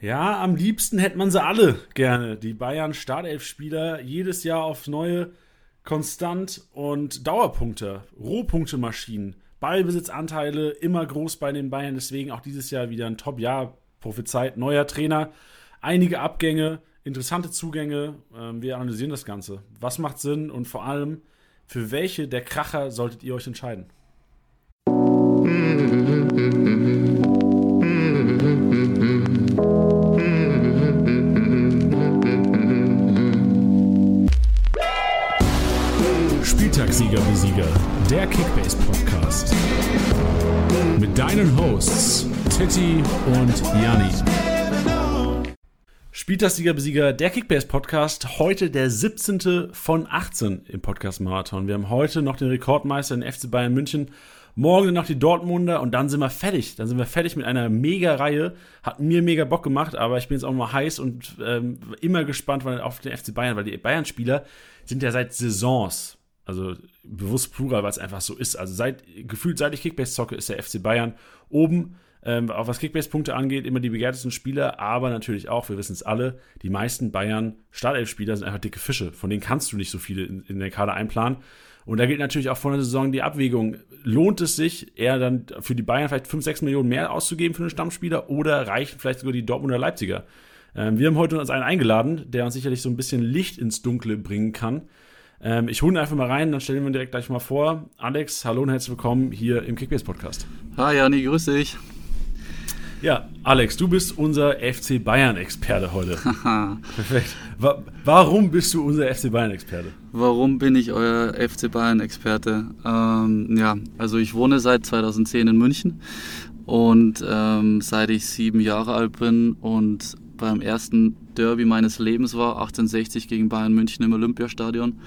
Ja, am liebsten hätte man sie alle gerne. Die Bayern Startelf-Spieler jedes Jahr aufs Neue konstant und Dauerpunkte, Rohpunktemaschinen, Ballbesitzanteile immer groß bei den Bayern. Deswegen auch dieses Jahr wieder ein Top-Jahr prophezeit. Neuer Trainer, einige Abgänge, interessante Zugänge. Ähm, wir analysieren das Ganze. Was macht Sinn und vor allem, für welche der Kracher solltet ihr euch entscheiden? Sieger, der Kickbase Podcast. Mit deinen Hosts Titti und Janni. Spieltagssieger-Besieger, der Kickbase-Podcast. Heute der 17. von 18 im Podcast-Marathon. Wir haben heute noch den Rekordmeister in FC Bayern München. Morgen noch die Dortmunder und dann sind wir fertig. Dann sind wir fertig mit einer Mega-Reihe. Hat mir mega Bock gemacht, aber ich bin jetzt auch mal heiß und ähm, immer gespannt auf den FC Bayern, weil die Bayern-Spieler sind ja seit Saisons also bewusst Plural, weil es einfach so ist. Also seit, gefühlt seit ich Kickbase zocke, ist der FC Bayern oben. Ähm, auch was Kickbase-Punkte angeht, immer die begehrtesten Spieler, aber natürlich auch, wir wissen es alle, die meisten Bayern Startelf-Spieler sind einfach dicke Fische. Von denen kannst du nicht so viele in, in der Kader einplanen. Und da gilt natürlich auch vor der Saison die Abwägung. Lohnt es sich, eher dann für die Bayern vielleicht 5, 6 Millionen mehr auszugeben für einen Stammspieler oder reichen vielleicht sogar die Dortmunder Leipziger? Ähm, wir haben heute uns einen eingeladen, der uns sicherlich so ein bisschen Licht ins Dunkle bringen kann. Ähm, ich hole ihn einfach mal rein, dann stellen wir ihn direkt gleich mal vor. Alex, hallo und herzlich willkommen hier im Kickbase Podcast. Hi Jani, grüß dich. Ja, Alex, du bist unser FC Bayern-Experte heute. Perfekt. Wa warum bist du unser FC Bayern-Experte? Warum bin ich euer FC Bayern-Experte? Ähm, ja, also ich wohne seit 2010 in München und ähm, seit ich sieben Jahre alt bin und beim ersten Derby meines Lebens war, 1860 gegen Bayern München im Olympiastadion.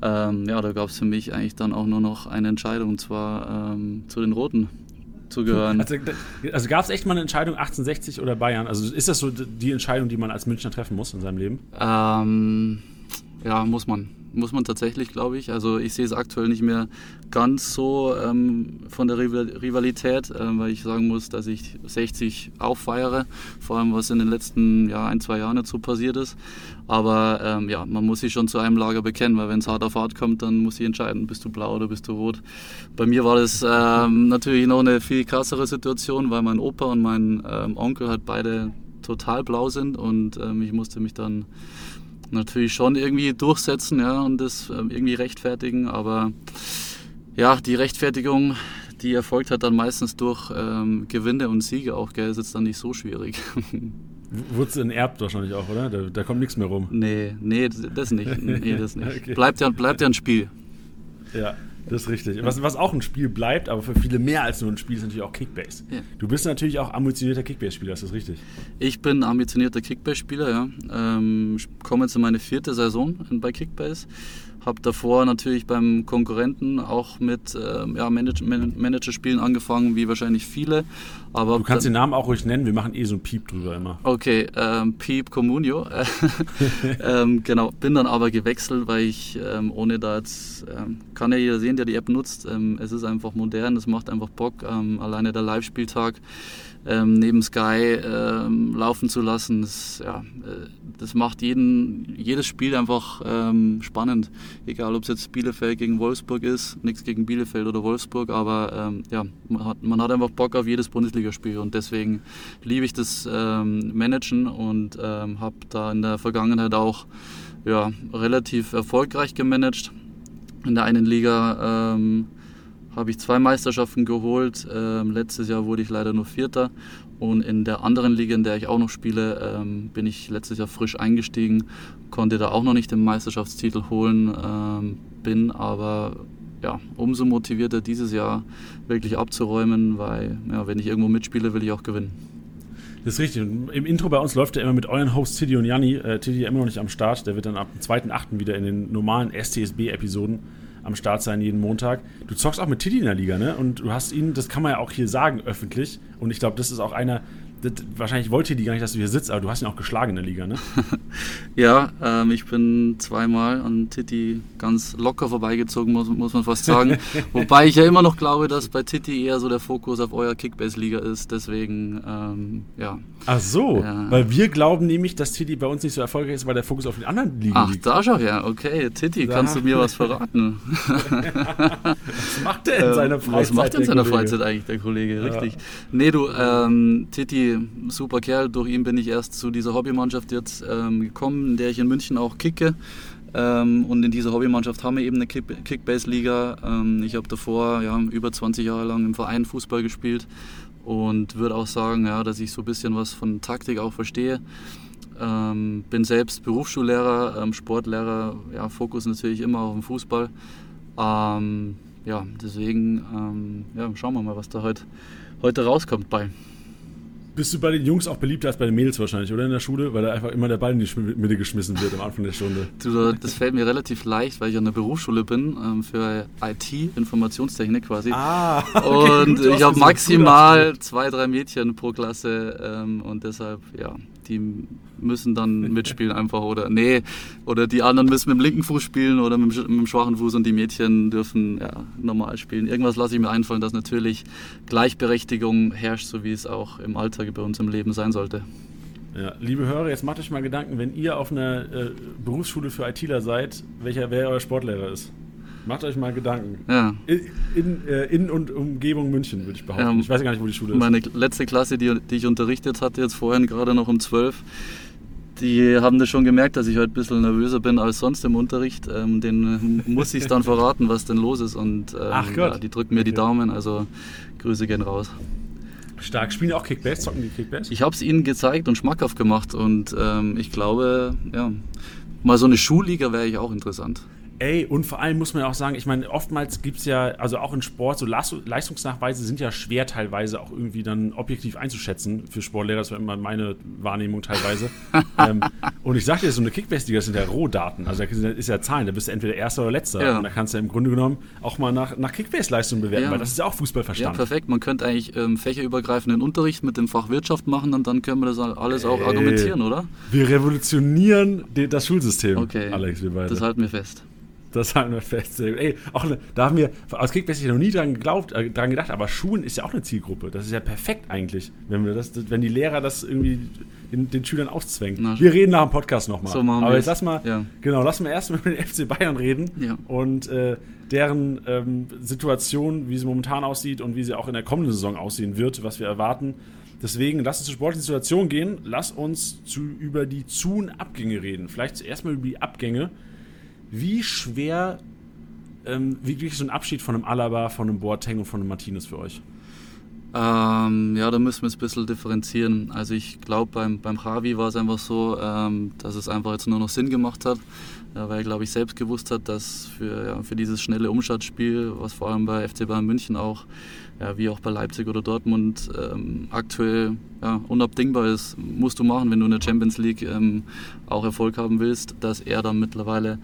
Ähm, ja, da gab es für mich eigentlich dann auch nur noch eine Entscheidung, und zwar ähm, zu den Roten zu gehören. Also, also gab es echt mal eine Entscheidung 1860 oder Bayern? Also ist das so die Entscheidung, die man als Münchner treffen muss in seinem Leben? Ähm, ja, muss man muss man tatsächlich, glaube ich. Also ich sehe es aktuell nicht mehr ganz so ähm, von der Rivalität, äh, weil ich sagen muss, dass ich 60 auffeiere, vor allem was in den letzten ja, ein, zwei Jahren dazu passiert ist. Aber ähm, ja, man muss sich schon zu einem Lager bekennen, weil wenn es hart auf hart kommt, dann muss ich entscheiden, bist du blau oder bist du rot. Bei mir war das ähm, natürlich noch eine viel krassere Situation, weil mein Opa und mein ähm, Onkel halt beide total blau sind und ähm, ich musste mich dann natürlich schon irgendwie durchsetzen ja, und das ähm, irgendwie rechtfertigen. Aber ja, die Rechtfertigung, die erfolgt hat dann meistens durch ähm, Gewinne und Siege auch, gell, ist jetzt dann nicht so schwierig. Wurdest du enterbt wahrscheinlich auch, oder? Da, da, kommt nichts mehr rum. Nee, nee, das nicht. Nee, das nicht. okay. bleibt, ja, bleibt ja ein Spiel. Ja. Das ist richtig. Was, was auch ein Spiel bleibt, aber für viele mehr als nur ein Spiel, ist natürlich auch Kickbase. Ja. Du bist natürlich auch ambitionierter Kickbase-Spieler, ist das richtig? Ich bin ambitionierter Kickbase-Spieler, ja. Ähm, komme jetzt in meine vierte Saison bei Kickbase. Habe davor natürlich beim Konkurrenten auch mit ähm, ja, Manage Managerspielen angefangen, wie wahrscheinlich viele. Aber du kannst den Namen auch ruhig nennen, wir machen eh so ein Piep drüber immer. Okay, ähm, Piep Comunio. ähm, genau, bin dann aber gewechselt, weil ich ähm, ohne da jetzt, ähm, kann ja jeder sehen, der die App nutzt, ähm, es ist einfach modern, es macht einfach Bock. alleine der Live-Spieltag ähm, neben Sky ähm, laufen zu lassen. Das, ja, äh, das macht jeden, jedes Spiel einfach ähm, spannend. Egal, ob es jetzt Bielefeld gegen Wolfsburg ist, nichts gegen Bielefeld oder Wolfsburg, aber ähm, ja, man hat, man hat, einfach Bock auf jedes Bundesligaspiel und deswegen liebe ich das ähm, Managen und ähm, habe da in der Vergangenheit auch ja, relativ erfolgreich gemanagt. In der einen Liga habe ich zwei Meisterschaften geholt. Ähm, letztes Jahr wurde ich leider nur Vierter. Und in der anderen Liga, in der ich auch noch spiele, ähm, bin ich letztes Jahr frisch eingestiegen, konnte da auch noch nicht den Meisterschaftstitel holen, ähm, bin aber ja, umso motivierter dieses Jahr wirklich abzuräumen, weil ja, wenn ich irgendwo mitspiele, will ich auch gewinnen. Das ist richtig. Im Intro bei uns läuft er immer mit euren Hosts Titi und Janni. Äh, Titi immer noch nicht am Start. Der wird dann ab dem 2.8. wieder in den normalen STSB-Episoden am Start sein jeden Montag. Du zockst auch mit Titi in der Liga, ne? Und du hast ihn, das kann man ja auch hier sagen, öffentlich. Und ich glaube, das ist auch einer das, wahrscheinlich wollte die gar nicht, dass du hier sitzt, aber du hast ihn auch geschlagen in der Liga, ne? ja, ähm, ich bin zweimal an Titi ganz locker vorbeigezogen, muss, muss man fast sagen. Wobei ich ja immer noch glaube, dass bei Titi eher so der Fokus auf euer Kickbase-Liga ist. Deswegen, ähm, ja. Ach so, ja. weil wir glauben nämlich, dass Titi bei uns nicht so erfolgreich ist, weil der Fokus auf den anderen Ligen Ach, liegt. da schau her. Okay, Titi, da. kannst du mir was verraten? was macht der in seiner Freizeit? Was macht der in seiner Freizeit eigentlich, der Kollege? Richtig. Ja. Nee, du, ähm, Titi, super Kerl. Durch ihn bin ich erst zu dieser Hobbymannschaft jetzt ähm, gekommen, in der ich in München auch kicke. Ähm, und in dieser Hobbymannschaft haben wir eben eine Kickbase-Liga. Ähm, ich habe davor ja, über 20 Jahre lang im Verein Fußball gespielt und würde auch sagen, ja, dass ich so ein bisschen was von Taktik auch verstehe. Ähm, bin selbst Berufsschullehrer, ähm, Sportlehrer, ja, Fokus natürlich immer auf dem Fußball. Ähm, ja, deswegen ähm, ja, schauen wir mal, was da heute, heute rauskommt bei. Bist du bei den Jungs auch beliebter als bei den Mädels wahrscheinlich, oder in der Schule? Weil da einfach immer der Ball in die Mitte geschmissen wird am Anfang der Stunde. Du, das fällt mir relativ leicht, weil ich an der Berufsschule bin ähm, für IT, Informationstechnik quasi. Ah, okay, und ich habe maximal zwei, drei Mädchen pro Klasse ähm, und deshalb, ja, die müssen dann mitspielen einfach oder nee, oder die anderen müssen mit dem linken Fuß spielen oder mit dem, mit dem schwachen Fuß und die Mädchen dürfen ja, normal spielen. Irgendwas lasse ich mir einfallen, dass natürlich Gleichberechtigung herrscht, so wie es auch im Alltag bei uns im Leben sein sollte. Ja, liebe Hörer, jetzt macht euch mal Gedanken, wenn ihr auf einer äh, Berufsschule für ITler seid, welcher wer euer Sportlehrer ist. Macht euch mal Gedanken. Ja. In, in, äh, in und Umgebung München, würde ich behaupten. Ähm, ich weiß gar nicht, wo die Schule ist. Meine letzte Klasse, die, die ich unterrichtet hatte, jetzt vorhin gerade noch um 12, die haben das schon gemerkt, dass ich heute ein bisschen nervöser bin als sonst im Unterricht. Ähm, den muss ich dann verraten, was denn los ist. Und ähm, Ach Gott. Ja, die drücken mir die Daumen, also Grüße gehen raus. Stark. Spielen auch Kickbase? Zocken die Kickbase? Ich habe es ihnen gezeigt und schmackhaft gemacht. Und ähm, ich glaube, ja, mal so eine Schulliga wäre ich auch interessant. Ey, und vor allem muss man auch sagen, ich meine, oftmals gibt es ja, also auch in Sport, so Leistungsnachweise sind ja schwer teilweise auch irgendwie dann objektiv einzuschätzen für Sportlehrer. Das war immer meine Wahrnehmung teilweise. ähm, und ich sagte dir, so eine Kickbase-Liga sind ja Rohdaten. Also da ist ja Zahlen, da bist du entweder Erster oder Letzter. Ja. Und da kannst du ja im Grunde genommen auch mal nach, nach Kickbase-Leistung bewerten, ja. weil das ist ja auch Fußballverstand. Ja, perfekt. Man könnte eigentlich ähm, fächerübergreifenden Unterricht mit dem Fach Wirtschaft machen und dann können wir das alles auch Ey, argumentieren, oder? Wir revolutionieren das Schulsystem, okay. Alex, wir beide. Das halten wir fest. Das halten wir fest. Ey, auch eine, da haben wir aus Kickbase noch nie dran, geglaubt, äh, dran gedacht, aber Schulen ist ja auch eine Zielgruppe. Das ist ja perfekt eigentlich, wenn, wir das, wenn die Lehrer das irgendwie den, den Schülern auszwängen. Na, wir reden nach dem Podcast nochmal. So machen aber jetzt lass mal, ja. genau, lass mal erst mal mit den FC Bayern reden ja. und äh, deren ähm, Situation, wie sie momentan aussieht und wie sie auch in der kommenden Saison aussehen wird, was wir erwarten. Deswegen, lass uns zur sportlichen Situation gehen. Lass uns zu, über die Zu- und Abgänge reden. Vielleicht zuerst mal über die Abgänge. Wie schwer, ähm, wie wirklich so ein Abschied von einem Alaba, von einem Boateng und von einem Martinez für euch? Ähm, ja, da müssen wir es ein bisschen differenzieren. Also ich glaube, beim, beim Javi war es einfach so, ähm, dass es einfach jetzt nur noch Sinn gemacht hat, ja, weil er, glaube ich, selbst gewusst hat, dass für, ja, für dieses schnelle Umschaltspiel, was vor allem bei FC Bayern München auch ja, wie auch bei Leipzig oder Dortmund ähm, aktuell ja, unabdingbar ist, musst du machen, wenn du in der Champions League ähm, auch Erfolg haben willst, dass er dann mittlerweile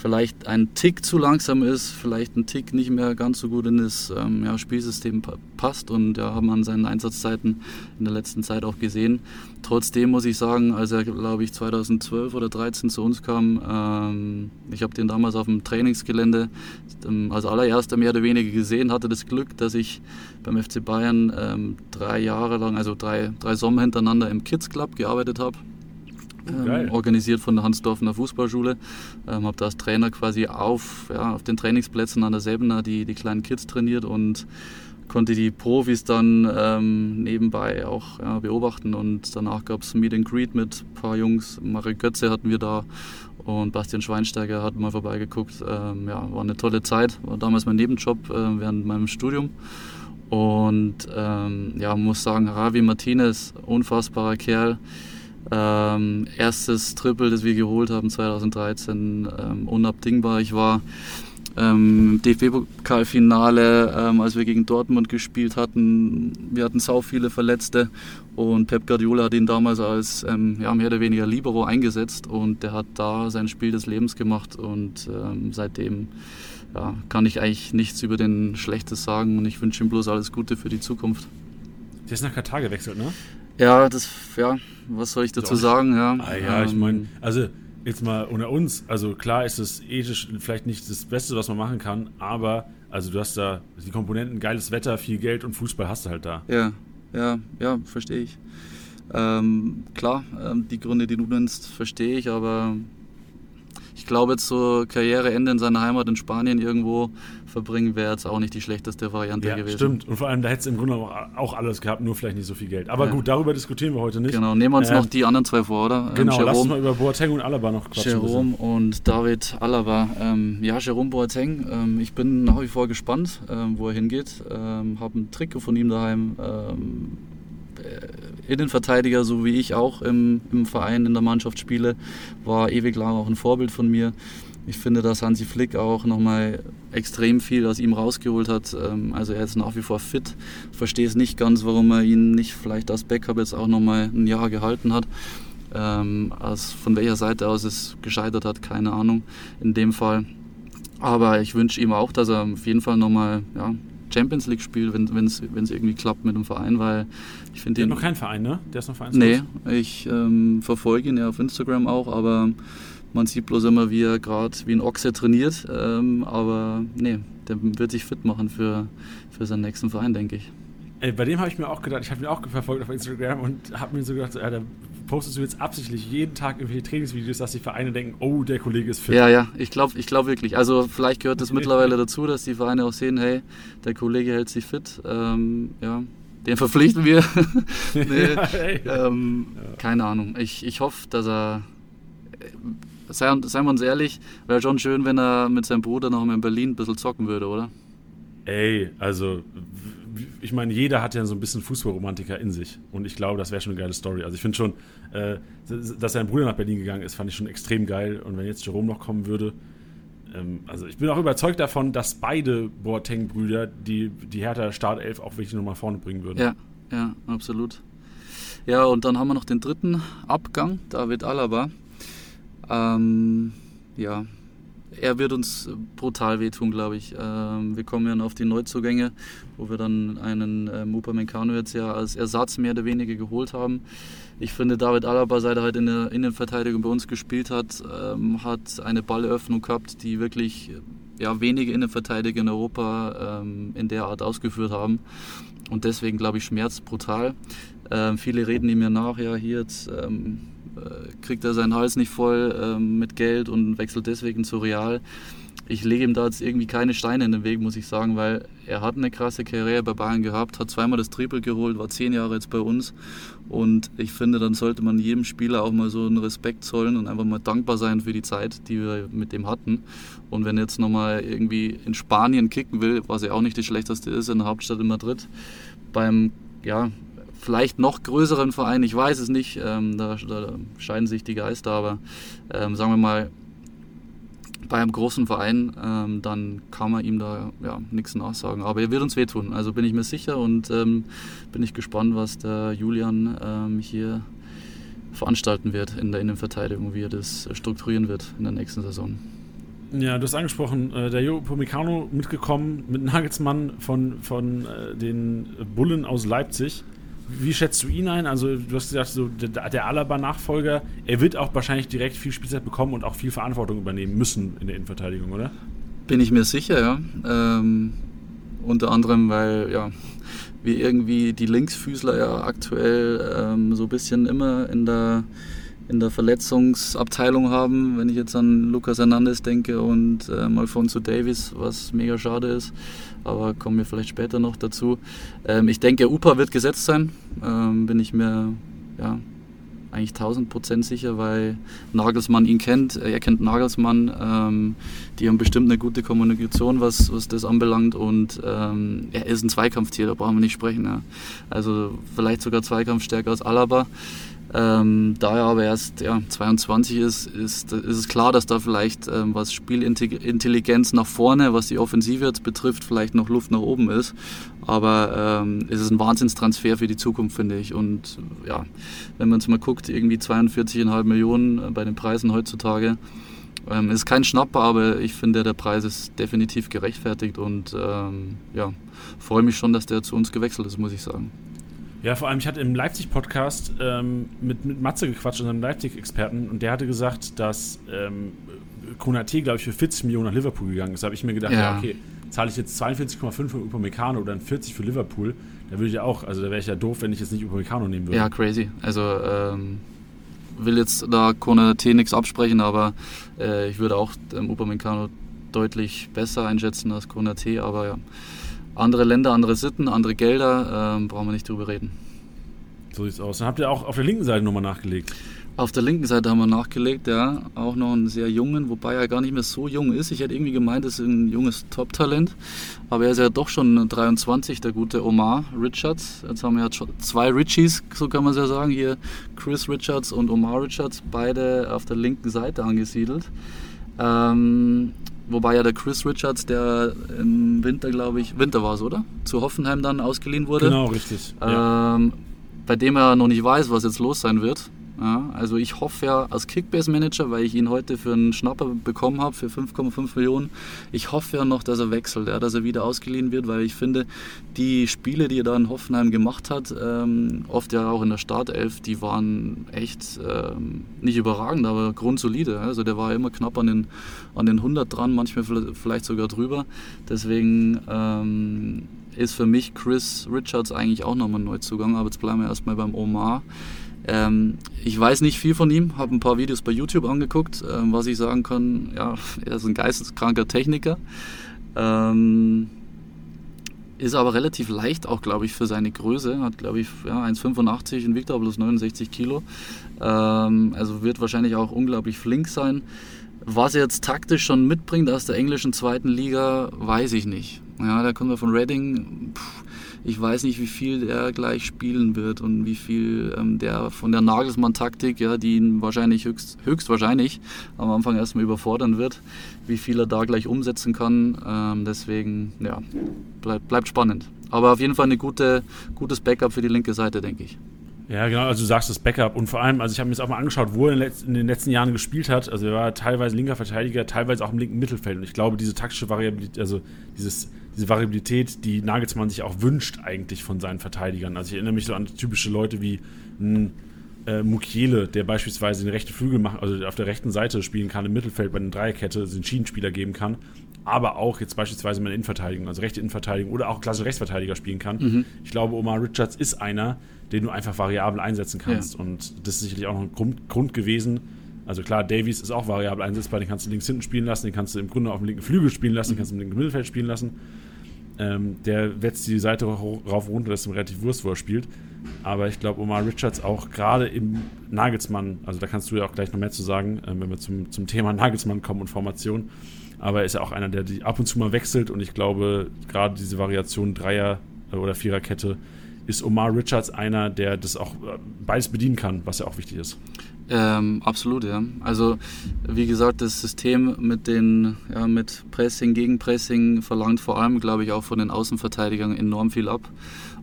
vielleicht ein Tick zu langsam ist, vielleicht ein Tick nicht mehr ganz so gut in das ähm, ja, Spielsystem passt und ja, haben wir an seinen Einsatzzeiten in der letzten Zeit auch gesehen. Trotzdem muss ich sagen, als er, glaube ich, 2012 oder 2013 zu uns kam, ähm, ich habe den damals auf dem Trainingsgelände ähm, als allererster mehr oder weniger gesehen, hatte das Glück, dass ich beim FC Bayern ähm, drei Jahre lang, also drei, drei Sommer hintereinander im Kids Club gearbeitet habe. Ähm, organisiert von der Hansdorfener Fußballschule. Ähm, habe da als Trainer quasi auf, ja, auf den Trainingsplätzen an der Sebena die, die kleinen Kids trainiert und konnte die Profis dann ähm, nebenbei auch ja, beobachten und danach gab es Meet and Greet mit ein paar Jungs. Mario Götze hatten wir da und Bastian Schweinsteiger hat mal vorbeigeguckt. Ähm, ja, war eine tolle Zeit, war damals mein Nebenjob äh, während meinem Studium. Und ähm, ja, muss sagen, Ravi Martinez, unfassbarer Kerl. Ähm, erstes Triple, das wir geholt haben 2013, ähm, unabdingbar. Ich war ähm, DFB-Pokalfinale, ähm, als wir gegen Dortmund gespielt hatten. Wir hatten sau viele Verletzte und Pep Guardiola hat ihn damals als ähm, ja, mehr oder weniger Libero eingesetzt und der hat da sein Spiel des Lebens gemacht und ähm, seitdem ja, kann ich eigentlich nichts über den Schlechtes sagen und ich wünsche ihm bloß alles Gute für die Zukunft. Der ist nach Katar gewechselt, ne? Ja, das, ja, was soll ich dazu so. sagen? Ja, ah, ja ähm, ich meine, also jetzt mal unter uns, also klar ist es ethisch vielleicht nicht das Beste, was man machen kann, aber also du hast da die Komponenten, geiles Wetter, viel Geld und Fußball hast du halt da. Ja, ja, ja, verstehe ich. Ähm, klar, ähm, die Gründe, die du nennst, verstehe ich, aber ich glaube, so Karriereende in seiner Heimat in Spanien irgendwo verbringen, wäre jetzt auch nicht die schlechteste Variante ja, gewesen. Stimmt, und vor allem, da hätte es im Grunde auch alles gehabt, nur vielleicht nicht so viel Geld. Aber ja. gut, darüber diskutieren wir heute nicht. Genau, nehmen wir uns äh, noch die anderen zwei vor, oder? Ähm, genau, ähm, lass uns mal über Boateng und Alaba noch quatschen. Jerome und David Alaba. Ähm, ja, Jerome Boateng, ähm, ich bin nach wie vor gespannt, ähm, wo er hingeht. Ähm, Habe einen Trikot von ihm daheim. Innenverteidiger, so wie ich auch im, im Verein, in der Mannschaft spiele, war ewig lang auch ein Vorbild von mir. Ich finde, dass Hansi Flick auch nochmal extrem viel aus ihm rausgeholt hat. Ähm, also er ist nach wie vor fit. Verstehe es nicht ganz, warum er ihn nicht vielleicht als Backup jetzt auch nochmal ein Jahr gehalten hat. Aus, von welcher Seite aus es gescheitert hat, keine Ahnung in dem Fall. Aber ich wünsche ihm auch, dass er auf jeden Fall nochmal ja, Champions League spielt, wenn es irgendwie klappt mit dem Verein, weil ich finde hat noch keinen Verein, ne? Der ist noch vereinslos? Nee, ich ähm, verfolge ihn ja auf Instagram auch, aber man sieht bloß immer, wie er gerade wie ein Ochse trainiert. Ähm, aber nee, der wird sich fit machen für, für seinen nächsten Verein, denke ich. Ey, bei dem habe ich mir auch gedacht, ich habe ihn auch verfolgt auf Instagram und habe mir so gedacht, ja, da postest du jetzt absichtlich jeden Tag irgendwelche Trainingsvideos, dass die Vereine denken, oh, der Kollege ist fit. Ja, ja, ich glaube ich glaub wirklich. Also vielleicht gehört das mittlerweile dazu, dass die Vereine auch sehen, hey, der Kollege hält sich fit. Ähm, ja, den verpflichten wir. nee, ja, ähm, ja. Keine Ahnung. Ich, ich hoffe, dass er seien, seien wir uns ehrlich, wäre schon schön, wenn er mit seinem Bruder noch mal in Berlin ein bisschen zocken würde, oder? Ey, also ich meine, jeder hat ja so ein bisschen Fußballromantiker in sich. Und ich glaube, das wäre schon eine geile Story. Also ich finde schon, äh, dass sein Bruder nach Berlin gegangen ist, fand ich schon extrem geil. Und wenn jetzt Jerome noch kommen würde, ähm, also ich bin auch überzeugt davon, dass beide Boateng-Brüder die, die Hertha Startelf auch wirklich nochmal vorne bringen würden. Ja, ja, absolut. Ja, und dann haben wir noch den dritten Abgang, David Alaba. Ähm, ja, er wird uns brutal wehtun, glaube ich. Ähm, wir kommen ja auf die Neuzugänge, wo wir dann einen ähm, Upamecano jetzt ja als Ersatz mehr oder weniger geholt haben. Ich finde, David Alaba, seit er halt in der Innenverteidigung bei uns gespielt hat, ähm, hat eine Ballöffnung gehabt, die wirklich ja, wenige Innenverteidiger in Europa ähm, in der Art ausgeführt haben. Und deswegen, glaube ich, schmerzt brutal. Ähm, viele reden ihm ja nach, ja, hier jetzt ähm, äh, kriegt er seinen Hals nicht voll ähm, mit Geld und wechselt deswegen zu Real. Ich lege ihm da jetzt irgendwie keine Steine in den Weg, muss ich sagen, weil er hat eine krasse Karriere bei Bayern gehabt, hat zweimal das Triple geholt, war zehn Jahre jetzt bei uns und ich finde, dann sollte man jedem Spieler auch mal so einen Respekt zollen und einfach mal dankbar sein für die Zeit, die wir mit dem hatten. Und wenn er jetzt nochmal irgendwie in Spanien kicken will, was ja auch nicht das Schlechteste ist, in der Hauptstadt in Madrid, beim ja, vielleicht noch größeren Verein, ich weiß es nicht, ähm, da, da, scheiden sich die Geister, aber ähm, sagen wir mal, bei einem großen Verein, ähm, dann kann man ihm da ja, nichts nachsagen. Aber er wird uns wehtun, also bin ich mir sicher und ähm, bin ich gespannt, was der Julian ähm, hier veranstalten wird in der Innenverteidigung, wie er das strukturieren wird in der nächsten Saison. Ja, du hast angesprochen, äh, der Jo Pomicano mitgekommen mit Nagelsmann von, von äh, den Bullen aus Leipzig. Wie schätzt du ihn ein? Also, du hast gesagt, so der, der Alaba-Nachfolger, er wird auch wahrscheinlich direkt viel Spielzeit bekommen und auch viel Verantwortung übernehmen müssen in der Innenverteidigung, oder? Bin ich mir sicher, ja. Ähm, unter anderem, weil ja, wir irgendwie die Linksfüßler ja aktuell ähm, so ein bisschen immer in der in der Verletzungsabteilung haben. Wenn ich jetzt an Lucas Hernandez denke und ähm, Alfonso Davis, was mega schade ist, aber kommen wir vielleicht später noch dazu. Ähm, ich denke, UPA wird gesetzt sein, ähm, bin ich mir ja, eigentlich 1000 Prozent sicher, weil Nagelsmann ihn kennt, er kennt Nagelsmann, ähm, die haben bestimmt eine gute Kommunikation, was, was das anbelangt und ähm, er ist ein Zweikampftier, da brauchen wir nicht sprechen. Ja. Also vielleicht sogar Zweikampfstärker als Alaba. Ähm, da er aber erst ja, 22 ist, ist, ist es klar, dass da vielleicht ähm, was Spielintelligenz nach vorne, was die Offensive jetzt betrifft, vielleicht noch Luft nach oben ist. Aber ähm, es ist ein Wahnsinnstransfer für die Zukunft, finde ich. Und ja, wenn man uns mal guckt, irgendwie 42,5 Millionen bei den Preisen heutzutage, ähm, ist kein Schnapper, aber ich finde, der Preis ist definitiv gerechtfertigt und ähm, ja, freue mich schon, dass der zu uns gewechselt ist, muss ich sagen. Ja, vor allem, ich hatte im Leipzig-Podcast ähm, mit, mit Matze gequatscht, unserem Leipzig-Experten, und der hatte gesagt, dass ähm, Konate, glaube ich, für 40 Millionen nach Liverpool gegangen ist. Da habe ich mir gedacht, ja, ja okay, zahle ich jetzt 42,5 für Upamecano oder dann 40 für Liverpool, da würde ich ja auch, also da wäre ich ja doof, wenn ich jetzt nicht Upamecano nehmen würde. Ja, crazy. Also, ähm, will jetzt da Konate nichts absprechen, aber äh, ich würde auch ähm, Upamecano deutlich besser einschätzen als Konate, aber ja andere Länder, andere Sitten, andere Gelder, ähm, brauchen wir nicht drüber reden. So sieht's aus. Dann habt ihr auch auf der linken Seite nochmal nachgelegt. Auf der linken Seite haben wir nachgelegt, ja, auch noch einen sehr jungen, wobei er gar nicht mehr so jung ist. Ich hätte irgendwie gemeint, das ist ein junges Top-Talent, aber er ist ja doch schon 23, der gute Omar Richards. Jetzt haben wir ja zwei Richies, so kann man es ja sagen, hier Chris Richards und Omar Richards, beide auf der linken Seite angesiedelt. Ähm, Wobei ja der Chris Richards, der im Winter, glaube ich, Winter war es, oder? Zu Hoffenheim dann ausgeliehen wurde. Genau, richtig. Ähm, ja. Bei dem er noch nicht weiß, was jetzt los sein wird. Ja, also ich hoffe ja als Kickbase-Manager, weil ich ihn heute für einen Schnapper bekommen habe, für 5,5 Millionen, ich hoffe ja noch, dass er wechselt, ja, dass er wieder ausgeliehen wird, weil ich finde, die Spiele, die er da in Hoffenheim gemacht hat, ähm, oft ja auch in der Startelf, die waren echt ähm, nicht überragend, aber grundsolide. Also der war immer knapp an den, an den 100 dran, manchmal vielleicht sogar drüber. Deswegen ähm, ist für mich Chris Richards eigentlich auch nochmal ein Neuzugang, aber jetzt bleiben wir erstmal beim Omar. Ähm, ich weiß nicht viel von ihm, habe ein paar Videos bei YouTube angeguckt. Ähm, was ich sagen kann, ja, er ist ein geisteskranker Techniker. Ähm, ist aber relativ leicht, auch glaube ich, für seine Größe. Hat, glaube ich, ja, 1,85 und wiegt aber bloß 69 Kilo. Ähm, also wird wahrscheinlich auch unglaublich flink sein. Was er jetzt taktisch schon mitbringt aus der englischen zweiten Liga, weiß ich nicht. Ja, da kommen wir von Reading. Puh, ich weiß nicht, wie viel der gleich spielen wird und wie viel ähm, der von der Nagelsmann-Taktik, ja, die ihn wahrscheinlich höchst, höchstwahrscheinlich am Anfang erstmal überfordern wird, wie viel er da gleich umsetzen kann. Ähm, deswegen, ja, bleib, bleibt spannend. Aber auf jeden Fall ein gute, gutes Backup für die linke Seite, denke ich. Ja, genau, also du sagst das Backup und vor allem, also ich habe mir jetzt auch mal angeschaut, wo er in den letzten Jahren gespielt hat. Also er war teilweise linker Verteidiger, teilweise auch im linken Mittelfeld. Und ich glaube, diese taktische Variabilität, also dieses diese Variabilität, die Nagelsmann sich auch wünscht eigentlich von seinen Verteidigern. Also ich erinnere mich so an typische Leute wie ein äh, Mukiele, der beispielsweise den rechten Flügel macht, also auf der rechten Seite spielen kann, im Mittelfeld bei einer Dreierkette den Schienenspieler geben kann, aber auch jetzt beispielsweise mal Innenverteidigung, also rechte Innenverteidigung oder auch klassische Rechtsverteidiger spielen kann. Mhm. Ich glaube, Omar Richards ist einer, den du einfach variabel einsetzen kannst. Ja. Und das ist sicherlich auch noch ein Grund, Grund gewesen, also klar, Davies ist auch variabel einsetzbar, den kannst du links hinten spielen lassen, den kannst du im Grunde auf dem linken Flügel spielen lassen, den kannst du im linken Mittelfeld spielen lassen. Ähm, der wetzt die Seite rauf runter, das ist ihm relativ Wurst, wo er spielt. Aber ich glaube, Omar Richards auch gerade im Nagelsmann, also da kannst du ja auch gleich noch mehr zu sagen, äh, wenn wir zum, zum Thema Nagelsmann kommen und Formation. Aber er ist ja auch einer, der die ab und zu mal wechselt und ich glaube, gerade diese Variation Dreier- oder Viererkette ist Omar Richards einer, der das auch äh, beides bedienen kann, was ja auch wichtig ist. Ähm, absolut, ja. Also wie gesagt, das System mit den ja, mit Pressing, Gegenpressing verlangt vor allem, glaube ich, auch von den Außenverteidigern enorm viel ab.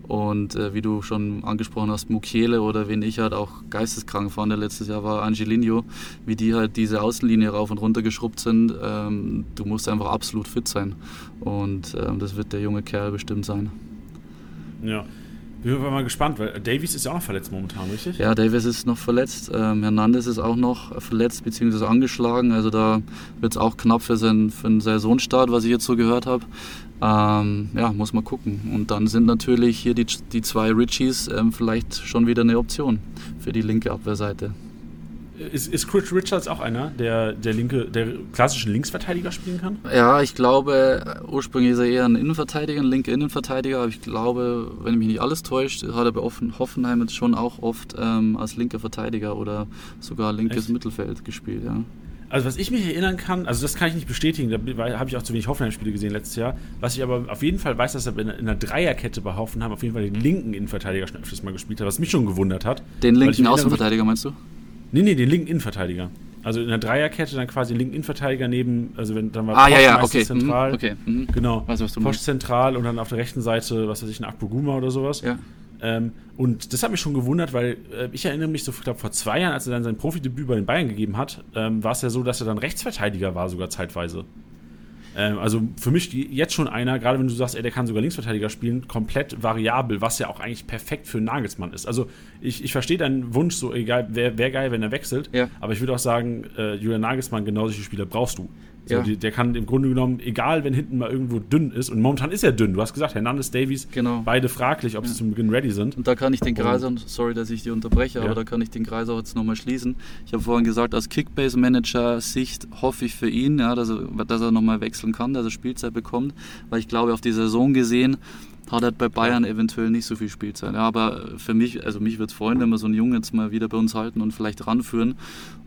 Und äh, wie du schon angesprochen hast, Mukiele oder wen ich halt auch geisteskrank fand, der letztes Jahr war Angelino, wie die halt diese Außenlinie rauf und runter geschrubbt sind. Ähm, du musst einfach absolut fit sein. Und ähm, das wird der junge Kerl bestimmt sein. Ja, bin mal gespannt, weil Davies ist ja auch noch verletzt momentan, richtig? Ja, Davies ist noch verletzt. Ähm, Hernandez ist auch noch verletzt bzw. angeschlagen. Also da wird es auch knapp für, seinen, für den Saisonstart, was ich jetzt so gehört habe. Ähm, ja, muss man gucken. Und dann sind natürlich hier die, die zwei Richies ähm, vielleicht schon wieder eine Option für die linke Abwehrseite. Ist, ist Chris Richards auch einer, der, der linke, der klassischen Linksverteidiger spielen kann? Ja, ich glaube, ursprünglich ist er eher ein Innenverteidiger, ein linker Innenverteidiger, aber ich glaube, wenn mich nicht alles täuscht, hat er bei Hoffenheim jetzt schon auch oft ähm, als linker Verteidiger oder sogar linkes Echt? Mittelfeld gespielt, ja. Also was ich mich erinnern kann, also das kann ich nicht bestätigen, da habe ich auch zu wenig Hoffenheim-Spiele gesehen letztes Jahr. Was ich aber auf jeden Fall weiß, dass er in einer Dreierkette bei Hoffenheim auf jeden Fall den linken Innenverteidiger schon öfters mal gespielt hat, was mich schon gewundert hat. Den linken Außenverteidiger meinst du? Nee, nee, den linken Innenverteidiger. Also in der Dreierkette dann quasi den linken Innenverteidiger neben, also wenn dann war ah, ja, ja, okay. zentral. Mhm, okay. Mhm. Genau. Weiß, was du Post zentral und dann auf der rechten Seite, was weiß ich, ein Akpoguma oder sowas. Ja. Ähm, und das hat mich schon gewundert, weil äh, ich erinnere mich so, ich glaube, vor zwei Jahren, als er dann sein Profidebüt bei den Bayern gegeben hat, ähm, war es ja so, dass er dann Rechtsverteidiger war, sogar zeitweise. Ähm, also für mich jetzt schon einer, gerade wenn du sagst, ey, der kann sogar Linksverteidiger spielen, komplett variabel, was ja auch eigentlich perfekt für Nagelsmann ist. Also ich, ich verstehe deinen Wunsch, so egal, wäre wär geil, wenn er wechselt, Ja. aber ich würde auch sagen, äh, Julian Nagelsmann, genau solche Spieler brauchst du. So, Ja. die, der kann im Grunde genommen, egal wenn hinten mal irgendwo dünn ist, und momentan ist er dünn, du hast gesagt, Hernandez, Davies, Genau. beide fraglich, ob sie zum Beginn ready sind. Und da kann ich den Kreis, und sorry, dass ich die unterbreche, Ja. aber da kann ich den Kreis auch jetzt nochmal schließen. Ich habe vorhin gesagt, aus Kickbase-Manager-Sicht hoffe ich für ihn, ja, dass er, dass er nochmal wechseln kann, dass er Spielzeit bekommt, weil ich glaube, auf die Saison gesehen hat er bei Bayern eventuell nicht so viel Spielzeit. Ja, aber für mich, also mich würde es freuen, wenn wir so einen Jungen jetzt mal wieder bei uns halten und vielleicht ranführen.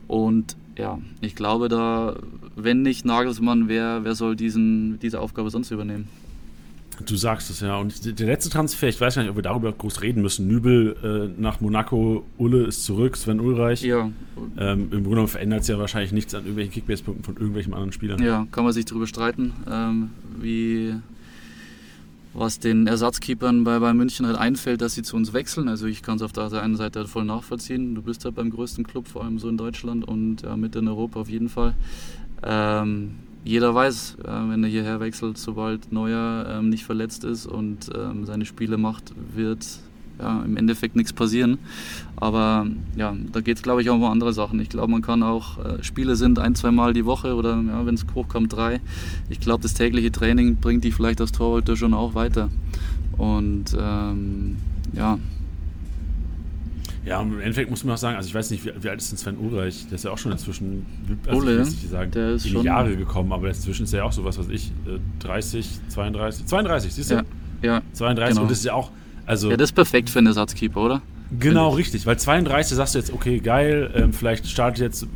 Und ja, ich glaube da, wenn nicht Nagelsmann, wer, wer soll diesen, diese Aufgabe sonst übernehmen? Du sagst es ja. Und der letzte Transfer, ich weiß gar nicht, ob wir darüber groß reden müssen. Nübel äh, nach Monaco, Ulle ist zurück, Sven Ulreich. Ja, Ähm, Im Grunde genommen verändert es ja wahrscheinlich nichts an irgendwelchen Kickbase-Punkten von irgendwelchen anderen Spielern. Ja, kann man sich darüber streiten, ähm, wie was den Ersatzkeepern bei Bayern München halt einfällt, dass sie zu uns wechseln. Also ich kann es auf der einen Seite halt voll nachvollziehen. Du bist halt beim größten Club, vor allem so in Deutschland und ja, mit in Europa auf jeden Fall. Ähm, jeder weiß, äh, wenn er hierher wechselt, sobald Neuer ähm, nicht verletzt ist und ähm, seine Spiele macht, wird ja, im Endeffekt nichts passieren. Aber ja, da geht es, glaube ich, auch um andere Sachen. Ich glaube, man kann auch, äh, Spiele sind ein, zwei Mal die Woche oder ja, wenn es hochkommt, drei. Ich glaube, das tägliche Training bringt dich vielleicht als Torhüter schon auch weiter. Und ähm, ja, Ja, und im Endeffekt muss man auch sagen, also ich weiß nicht, wie, wie alt ist denn Sven Ulreich? Der ist ja auch schon inzwischen, also Ole, ich nicht sagen, der ist in die Jahre gekommen, aber inzwischen ist er ja auch so, was weiß ich, äh, 30, 32, 32, siehst du? ja, ja. 32 genau. und das ist ja auch, also Ja, das ist perfekt für einen Ersatzkeeper, oder? genau richtig, weil 32 sagst du jetzt, okay, geil, ähm, vielleicht startet jetzt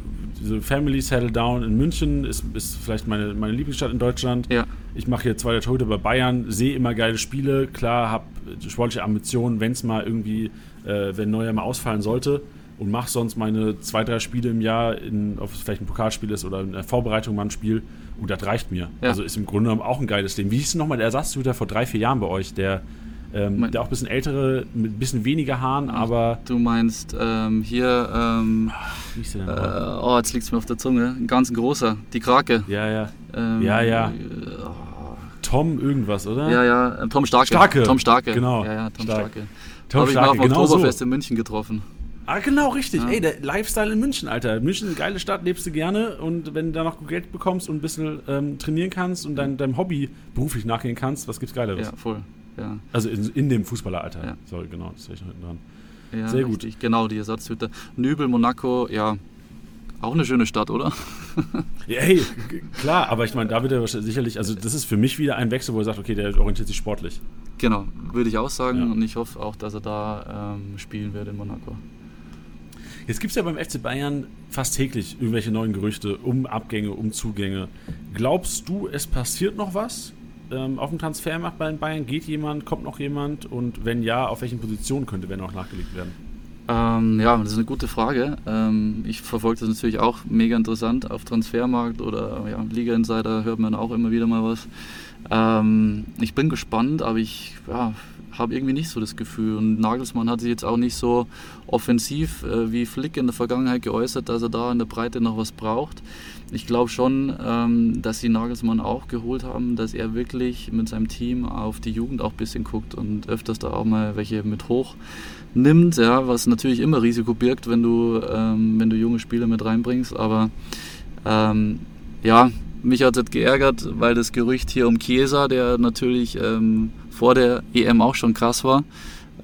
diese Family Settle Down in München, ist, ist vielleicht meine, meine Lieblingsstadt in Deutschland. Ja, Ich mache hier zweiter Torhüter bei Bayern, sehe immer geile Spiele, klar, habe sportliche Ambitionen, wenn es mal irgendwie, äh, wenn Neuer mal ausfallen sollte und mache sonst meine zwei, drei Spiele im Jahr, in, ob es vielleicht ein Pokalspiel ist oder in der Vorbereitung mal ein Spiel und das reicht mir. Ja. Also ist im Grunde genommen auch ein geiles Leben. Wie hieß denn nochmal der Ersatztorhüter vor drei, vier Jahren bei euch, der, ähm, der auch ein bisschen ältere, mit ein bisschen weniger Haaren, aber du meinst ähm, hier, ähm, wie hieß der äh, denn nochmal? oh, jetzt liegt es mir auf der Zunge, ein ganz großer, die Krake. Ja, ja. Ähm, Ja, ja. äh, Tom irgendwas, oder? Ja, ja, äh, Tom Starke. Starke. Tom Starke. Genau. Ja, ja, Tom Stark. Starke. Tom Habe ich mal auf genau Oktoberfest so. in München getroffen. Ah, genau, richtig. Ja. Ey, der Lifestyle in München, Alter. München ist eine geile Stadt, lebst du gerne und wenn du da noch gut Geld bekommst und ein bisschen ähm, trainieren kannst und dein, deinem Hobby beruflich nachgehen kannst, was gibt's Geileres? Ja, voll. Ja, Also in, in dem Fußballeralter. Ja. Sorry, genau, das ist noch hinten dran. ja Sehr gut. richtig. Genau, die Ersatzhüter. Nübel, Monaco, ja, auch eine schöne Stadt, oder? Ja, hey, klar, aber ich meine, da wird er sicherlich, also das ist für mich wieder ein Wechsel, wo er sagt, okay, der orientiert sich sportlich. Genau, würde ich auch sagen. Ja. Und ich hoffe auch, dass er da ähm, spielen wird in Monaco. Jetzt gibt es ja beim FC Bayern fast täglich irgendwelche neuen Gerüchte um Abgänge, um Zugänge. Glaubst du, es passiert noch was ähm, auf dem Transfermarkt bei den Bayern? Geht jemand, kommt noch jemand? Und wenn ja, auf welchen Positionen könnte wenn noch nachgelegt werden? Ähm, ja, das ist eine gute Frage. Ähm, ich verfolge das natürlich auch mega interessant auf Transfermarkt oder ja, Liga Insider hört man auch immer wieder mal was. Ähm, ich bin gespannt, aber ich ja, habe irgendwie nicht so das Gefühl. Und Nagelsmann hat sich jetzt auch nicht so offensiv äh, wie Flick in der Vergangenheit geäußert, dass er da in der Breite noch was braucht. Ich glaube schon, ähm, dass sie Nagelsmann auch geholt haben, dass er wirklich mit seinem Team auf die Jugend auch ein bisschen guckt und öfters da auch mal welche mit hoch nimmt, ja, was natürlich immer Risiko birgt, wenn du, ähm, wenn du junge Spieler mit reinbringst. Aber ähm, ja, mich hat es geärgert, weil das Gerücht hier um Chiesa, der natürlich ähm, vor der EM auch schon krass war,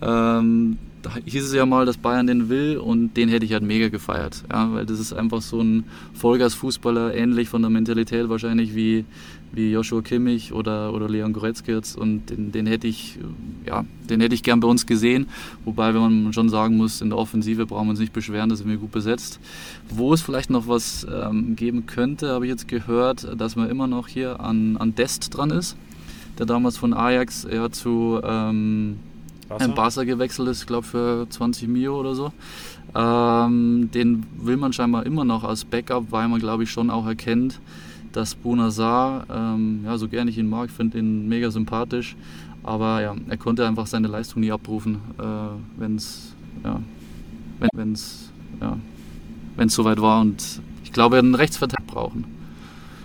ähm, da hieß es ja mal, dass Bayern den will und den hätte ich halt mega gefeiert. Ja, weil das ist einfach so ein Vollgas-Fußballer, ähnlich von der Mentalität wahrscheinlich wie, wie Joshua Kimmich oder, oder Leon Goretzka jetzt und den, den hätte ich, ja, den hätte ich gern bei uns gesehen. Wobei, wenn man schon sagen muss, in der Offensive brauchen wir uns nicht beschweren, da sind wir gut besetzt. Wo es vielleicht noch was ähm, geben könnte, habe ich jetzt gehört, dass man immer noch hier an, an Dest dran ist, der damals von Ajax eher zu ähm, ein Barca gewechselt ist, glaube für 20 Mio oder so. Ähm, den will man scheinbar immer noch als Backup, weil man glaube ich schon auch erkennt, dass Bunazar, ähm, ja, so gerne ich ihn mag, finde ihn mega sympathisch, aber ja, er konnte einfach seine Leistung nie abrufen, äh, wenn's, ja, wenn es ja, wenn's soweit war und ich glaube, er einen Rechtsverteidiger brauchen.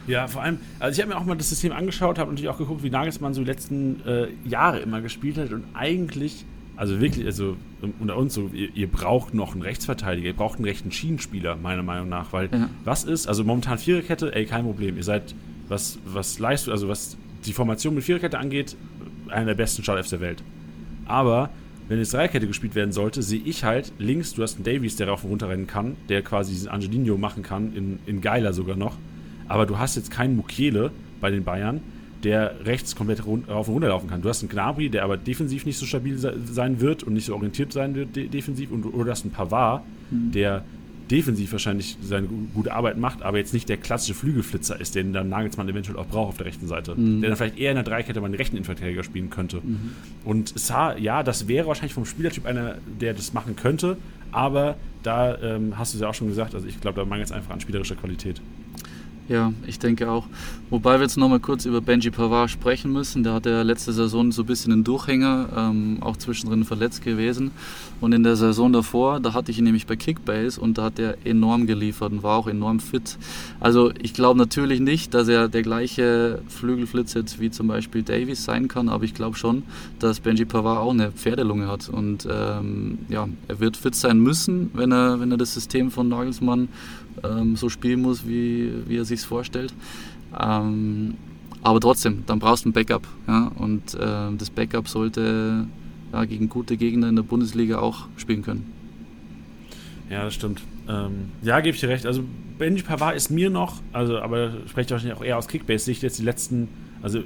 Ja, vor allem, also ich habe mir auch mal das System angeschaut, habe natürlich auch geguckt, wie Nagelsmann so die letzten äh, Jahre immer gespielt hat und eigentlich, also wirklich, also unter uns so, ihr, ihr, braucht noch einen Rechtsverteidiger, ihr braucht einen rechten Schienenspieler, meiner Meinung nach, weil ja. was ist, also momentan Viererkette, ey, kein Problem, ihr seid, was, was leistet, also was die Formation mit Viererkette angeht, einer der besten Startelfs der Welt. Aber wenn jetzt Dreierkette gespielt werden sollte, sehe ich halt links, du hast einen Davies, der rauf und runter rennen kann, der quasi diesen Angelino machen kann, in, in geiler sogar noch. Aber du hast jetzt keinen Mukiele bei den Bayern, der rechts komplett rauf und runter laufen kann. Du hast einen Gnabry, der aber defensiv nicht so stabil sein wird und nicht so orientiert sein wird de defensiv. Und du hast einen Pavard, mhm. der defensiv wahrscheinlich seine gute Arbeit macht, aber jetzt nicht der klassische Flügelflitzer ist, den dann Nagelsmann eventuell auch braucht auf der rechten Seite. Mhm. Der dann vielleicht eher in der Dreikette mal den rechten Innenverteidiger spielen könnte. Mhm. Und Saar, ja, das wäre wahrscheinlich vom Spielertyp einer, der das machen könnte, aber da ähm, hast du es ja auch schon gesagt, also ich glaube, da mangelt es einfach an spielerischer Qualität. Ja, ich denke auch. Wobei wir jetzt nochmal kurz über Benji Pavard sprechen müssen. Der hat ja letzte Saison so ein bisschen einen Durchhänger, ähm, auch zwischendrin verletzt gewesen. Und in der Saison davor, da hatte ich ihn nämlich bei Kickbase und da hat er enorm geliefert und war auch enorm fit. Also ich glaube natürlich nicht, dass er der gleiche Flügelflitz jetzt wie zum Beispiel Davies sein kann, aber ich glaube schon, dass Benji Pavard auch eine Pferdelunge hat. Und ähm, ja, er wird fit sein müssen, wenn er, wenn er das System von Nagelsmann ähm, so spielen muss, wie, wie er sich vorstellt. Ähm, aber trotzdem, dann brauchst du ein Backup. Ja? Und äh, das Backup sollte ja, gegen gute Gegner in der Bundesliga auch spielen können. Ja, das stimmt. Ähm, ja, gebe ich dir recht. Also Benji Pavard ist mir noch, also aber spreche ich wahrscheinlich auch eher aus Kickbase-Sicht jetzt die letzten, also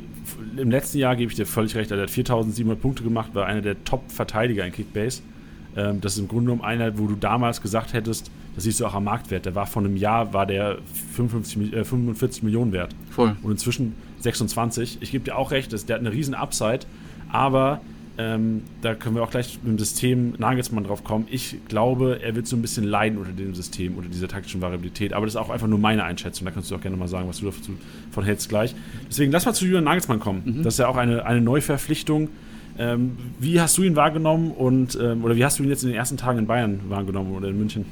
im letzten Jahr gebe ich dir völlig recht, er hat 4700 Punkte gemacht, war einer der Top-Verteidiger in Kickbase. Ähm, das ist im Grunde genommen einer, wo du damals gesagt hättest, das siehst du auch am Marktwert, der war vor einem Jahr, war der 55, äh, 45 Millionen wert. Voll. Und inzwischen 26. Ich gebe dir auch recht, das, der hat eine riesen Upside, aber ähm, da können wir auch gleich mit dem System Nagelsmann drauf kommen. Ich glaube, er wird so ein bisschen leiden unter dem System, unter dieser taktischen Variabilität. Aber das ist auch einfach nur meine Einschätzung. Da kannst du auch gerne mal sagen, was du davon hältst gleich. Deswegen lass mal zu Julian Nagelsmann kommen. Mhm. Das ist ja auch eine, eine Neuverpflichtung. Ähm, wie hast du ihn wahrgenommen und ähm, oder wie hast du ihn jetzt in den ersten Tagen in Bayern wahrgenommen oder in München?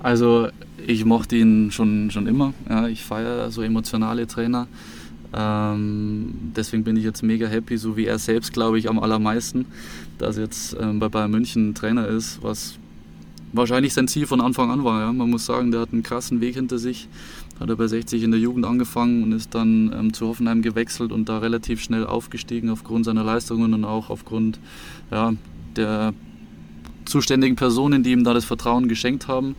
Also ich mochte ihn schon, schon immer. Ja, ich feiere so emotionale Trainer. Ähm, deswegen bin ich jetzt mega happy, so wie er selbst, glaube ich, am allermeisten, dass jetzt ähm, bei Bayern München Trainer ist, was wahrscheinlich sein Ziel von Anfang an war. Ja. Man muss sagen, der hat einen krassen Weg hinter sich. Hat er bei 60 in der Jugend angefangen und ist dann ähm, zu Hoffenheim gewechselt und da relativ schnell aufgestiegen aufgrund seiner Leistungen und auch aufgrund ja, der zuständigen Personen, die ihm da das Vertrauen geschenkt haben.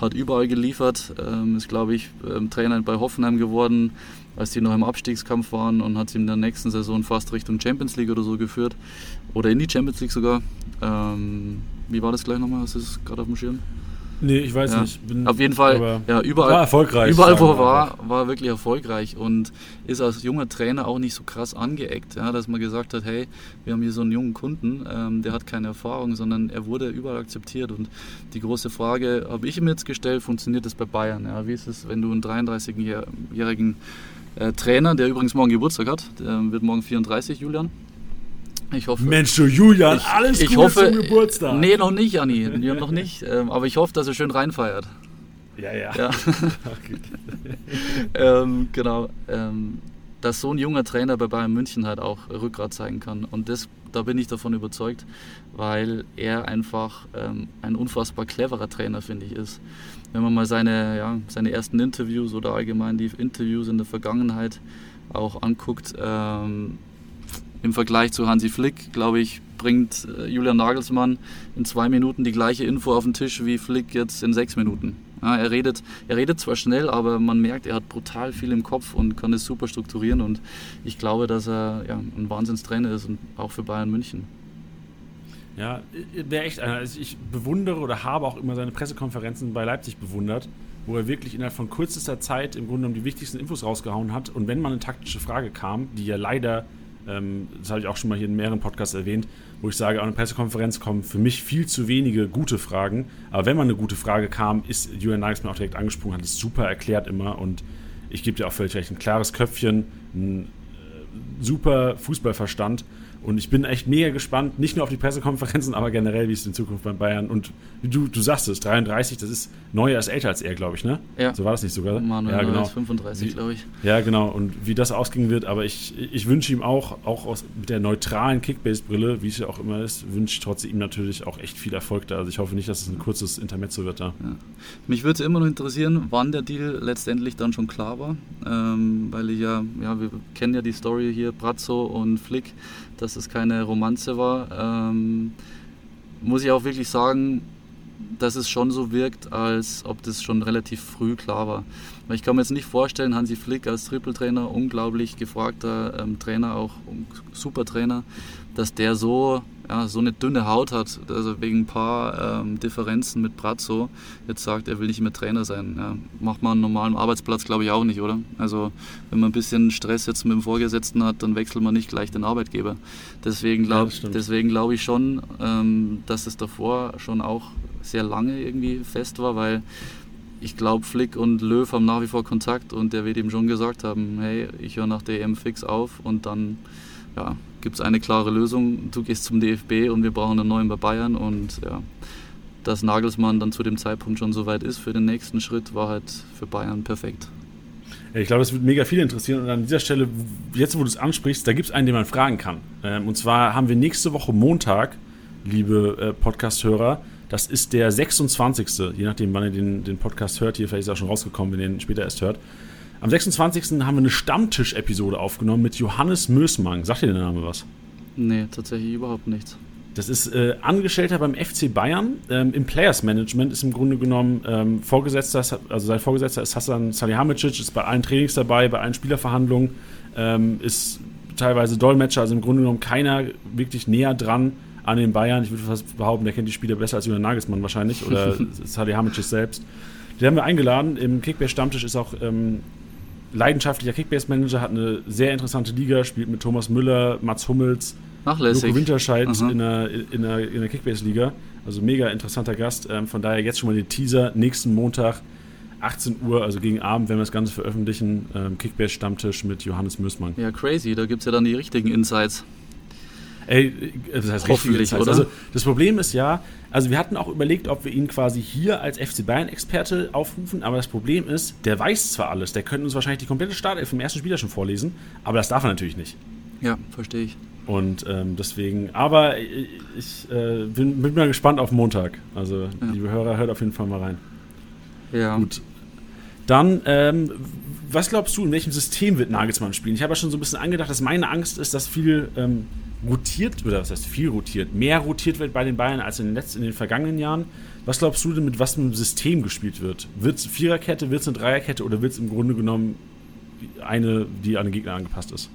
Hat überall geliefert, ähm, ist, glaube ich, ähm, Trainer bei Hoffenheim geworden, als die noch im Abstiegskampf waren und hat sie in der nächsten Saison fast Richtung Champions League oder so geführt. Oder in die Champions League sogar. Ähm, wie war das gleich nochmal? Hast du es gerade auf dem Schirm? Nee, ich weiß ja. nicht. Bin, Auf jeden Fall, ja, überall, war erfolgreich, überall wo er war, war wirklich erfolgreich und ist als junger Trainer auch nicht so krass angeeckt, ja, dass man gesagt hat, hey, wir haben hier so einen jungen Kunden, ähm, der hat keine Erfahrung, sondern er wurde überall akzeptiert und die große Frage habe ich mir jetzt gestellt, funktioniert das bei Bayern? Ja? Wie ist es, wenn du einen 33-jährigen äh, Trainer, der übrigens morgen Geburtstag hat, der wird morgen 34, Julian, ich hoffe. Mensch, du Julian, ich, alles ich Gute hoffe, zum Geburtstag. Nee, noch nicht, Anni. noch nicht. Ähm, aber ich hoffe, dass er schön reinfeiert. Ja, ja. ja. ähm, genau. Ähm, dass so ein junger Trainer bei Bayern München halt auch Rückgrat zeigen kann. Und das, da bin ich davon überzeugt, weil er einfach ähm, ein unfassbar cleverer Trainer, finde ich, ist. Wenn man mal seine, ja, seine ersten Interviews oder allgemein die Interviews in der Vergangenheit auch anguckt, ähm, im Vergleich zu Hansi Flick, glaube ich, bringt äh, Julian Nagelsmann in zwei Minuten die gleiche Info auf den Tisch wie Flick jetzt in sechs Minuten. Ja, er, redet, er redet zwar schnell, aber man merkt, er hat brutal viel im Kopf und kann es super strukturieren. Und ich glaube, dass er ja, ein Wahnsinnstrainer ist und auch für Bayern München. Ja, wäre echt einer. Also ich bewundere oder habe auch immer seine Pressekonferenzen bei Leipzig bewundert, wo er wirklich innerhalb von kürzester Zeit im Grunde genommen die wichtigsten Infos rausgehauen hat. Und wenn mal eine taktische Frage kam, die ja leider das habe ich auch schon mal hier in mehreren Podcasts erwähnt, wo ich sage, an einer Pressekonferenz kommen für mich viel zu wenige gute Fragen. Aber wenn mal eine gute Frage kam, ist Julian Nagelsmann auch direkt angesprungen, hat es super erklärt immer. Und ich gebe dir auch völlig recht, ein klares Köpfchen, ein äh, super Fußballverstand. Und ich bin echt mega gespannt, nicht nur auf die Pressekonferenzen, aber generell, wie es in Zukunft bei Bayern und du, du sagst es, 33, das ist neuer als älter als er, glaube ich, ne? Ja. So war das nicht sogar? Manuel ja, genau. ist 35, glaube ich. Ja, genau. Und wie das ausgehen wird, aber ich, ich wünsche ihm auch, auch aus, mit der neutralen Kickbase-Brille, wie es ja auch immer ist, wünsche ich trotzdem ihm natürlich auch echt viel Erfolg da. Also ich hoffe nicht, dass es ein kurzes Intermezzo wird da. Ja. Mich würde es immer noch interessieren, wann der Deal letztendlich dann schon klar war, ähm, weil ich ja, ja, wir kennen ja die Story hier, Brazzo und Flick, dass es keine Romanze war. Ähm, muss ich auch wirklich sagen, dass es schon so wirkt, als ob das schon relativ früh klar war. Weil ich kann mir jetzt nicht vorstellen, Hansi Flick als Trippeltrainer, unglaublich gefragter ähm, Trainer, auch super Trainer, dass der so, ja, so eine dünne Haut hat, also wegen ein paar ähm, Differenzen mit Brazzo, jetzt sagt, er will nicht mehr Trainer sein. Ja, macht man einen normalen Arbeitsplatz, glaube ich, auch nicht, oder? Also wenn man ein bisschen Stress jetzt mit dem Vorgesetzten hat, dann wechselt man nicht gleich den Arbeitgeber. Deswegen glaube ja, glaub ich schon, ähm, dass es davor schon auch sehr lange irgendwie fest war, weil ich glaube, Flick und Löw haben nach wie vor Kontakt und der wird ihm schon gesagt haben, hey, ich höre nach der EM fix auf und dann ja, gibt es eine klare Lösung. Du gehst zum DFB und wir brauchen einen neuen bei Bayern und ja, dass Nagelsmann dann zu dem Zeitpunkt schon so weit ist für den nächsten Schritt, war halt für Bayern perfekt. Ich glaube, das wird mega viel interessieren. Und an dieser Stelle, jetzt wo du es ansprichst, da gibt es einen, den man fragen kann. Ähm, und zwar haben wir nächste Woche Montag, liebe äh, Podcast-Hörer, das ist der 26. Je nachdem, wann ihr den, den Podcast hört. Hier vielleicht ist er schon rausgekommen, wenn ihr ihn später erst hört. Am 26. haben wir eine Stammtisch-Episode aufgenommen mit Johannes Mösmann. Sagt ihr der Name was? Nee, tatsächlich überhaupt nichts. Das ist äh, Angestellter beim FC Bayern. Ähm, Im Players Management ist im Grunde genommen ähm, Vorgesetzter, also sein Vorgesetzter ist Hassan Salihamidzic, ist bei allen Trainings dabei, bei allen Spielerverhandlungen, ähm, ist teilweise Dolmetscher, also im Grunde genommen keiner wirklich näher dran an den Bayern. Ich würde fast behaupten, der kennt die Spieler besser als Julian Nagelsmann wahrscheinlich oder Salihamidzic selbst. Den haben wir eingeladen. Im Kickbase-Stammtisch ist auch ähm, leidenschaftlicher Kickbase-Manager, hat eine sehr interessante Liga, spielt mit Thomas Müller, Mats Hummels, Nachlässig. Luko Winterscheid in der, in der, in der Kickbase-Liga. Also mega interessanter Gast. Ähm, von daher jetzt schon mal den Teaser. Nächsten Montag, 18 Uhr, also gegen Abend, wenn wir das Ganze veröffentlichen. Ähm, Kickbase-Stammtisch mit Johannes Mößmann. Ja, crazy. Da gibt es ja dann die richtigen Insights. Äh, das heißt Hoffentlich, oder? Also das Problem ist ja, also wir hatten auch überlegt, ob wir ihn quasi hier als FC Bayern-Experte aufrufen, aber das Problem ist, der weiß zwar alles, der könnte uns wahrscheinlich die komplette Startelf vom ersten Spieler schon vorlesen, aber das darf er natürlich nicht. Ja, verstehe ich. Und ähm, deswegen, aber ich, ich äh, bin, bin, mal gespannt auf Montag. Also, ja. liebe Hörer, hört auf jeden Fall mal rein. Ja. Gut. Dann, ähm, was glaubst du, in welchem System wird Nagelsmann spielen? Ich habe ja schon so ein bisschen angedacht, dass meine Angst ist, dass viel ähm, rotiert, oder was heißt viel rotiert, mehr rotiert wird bei den Bayern als in den, letzten, in den vergangenen Jahren. Was glaubst du denn, mit was einem System gespielt wird? Wird es Viererkette, wird es eine Dreierkette oder wird es im Grunde genommen eine, die an den Gegner angepasst ist?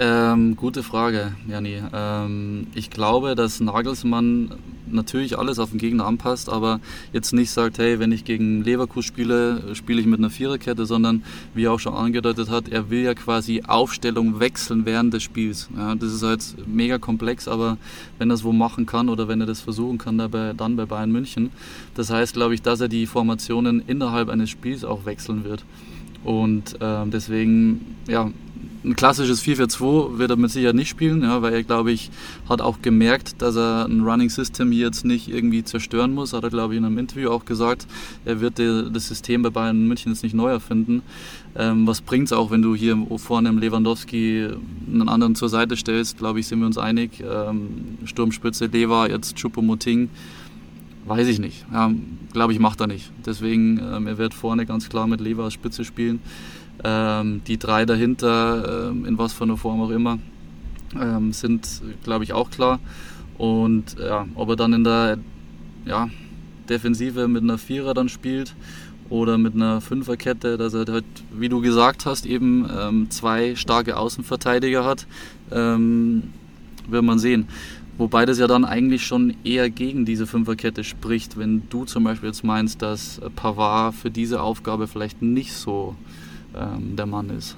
Ähm, gute Frage, Jani. Ähm, ich glaube, dass Nagelsmann natürlich alles auf den Gegner anpasst, aber jetzt nicht sagt, hey, wenn ich gegen Leverkusen spiele, spiele ich mit einer Viererkette, sondern wie er auch schon angedeutet hat, er will ja quasi Aufstellung wechseln während des Spiels. Ja, das ist halt mega komplex, aber wenn er es wo machen kann oder wenn er das versuchen kann, dabei, dann bei Bayern München, das heißt, glaube ich, dass er die Formationen innerhalb eines Spiels auch wechseln wird. Und äh, deswegen, ja, ein klassisches 4-4-2 wird er mit Sicherheit nicht spielen, ja, weil er, glaube ich, hat auch gemerkt, dass er ein Running System hier jetzt nicht irgendwie zerstören muss. Hat er, glaube ich, in einem Interview auch gesagt, er wird das System bei Bayern München jetzt nicht neu erfinden. Ähm, was bringt es auch, wenn du hier vorne im Lewandowski einen anderen zur Seite stellst? Glaube ich, sind wir uns einig. Ähm, Sturmspitze Lever, jetzt Choupo-Moting. Weiß ich nicht. Ja, glaube ich, macht er nicht. Deswegen, ähm, er wird vorne ganz klar mit Lever als Spitze spielen. Ähm, die drei dahinter, ähm, in was für einer Form auch immer, ähm, sind, glaube ich, auch klar. Und ja, ob er dann in der ja, Defensive mit einer Vierer dann spielt oder mit einer Fünferkette, dass er halt, wie du gesagt hast, eben ähm, zwei starke Außenverteidiger hat, ähm, wird man sehen. Wobei das ja dann eigentlich schon eher gegen diese Fünferkette spricht, wenn du zum Beispiel jetzt meinst, dass Pavard für diese Aufgabe vielleicht nicht so ähm, der Mann ist.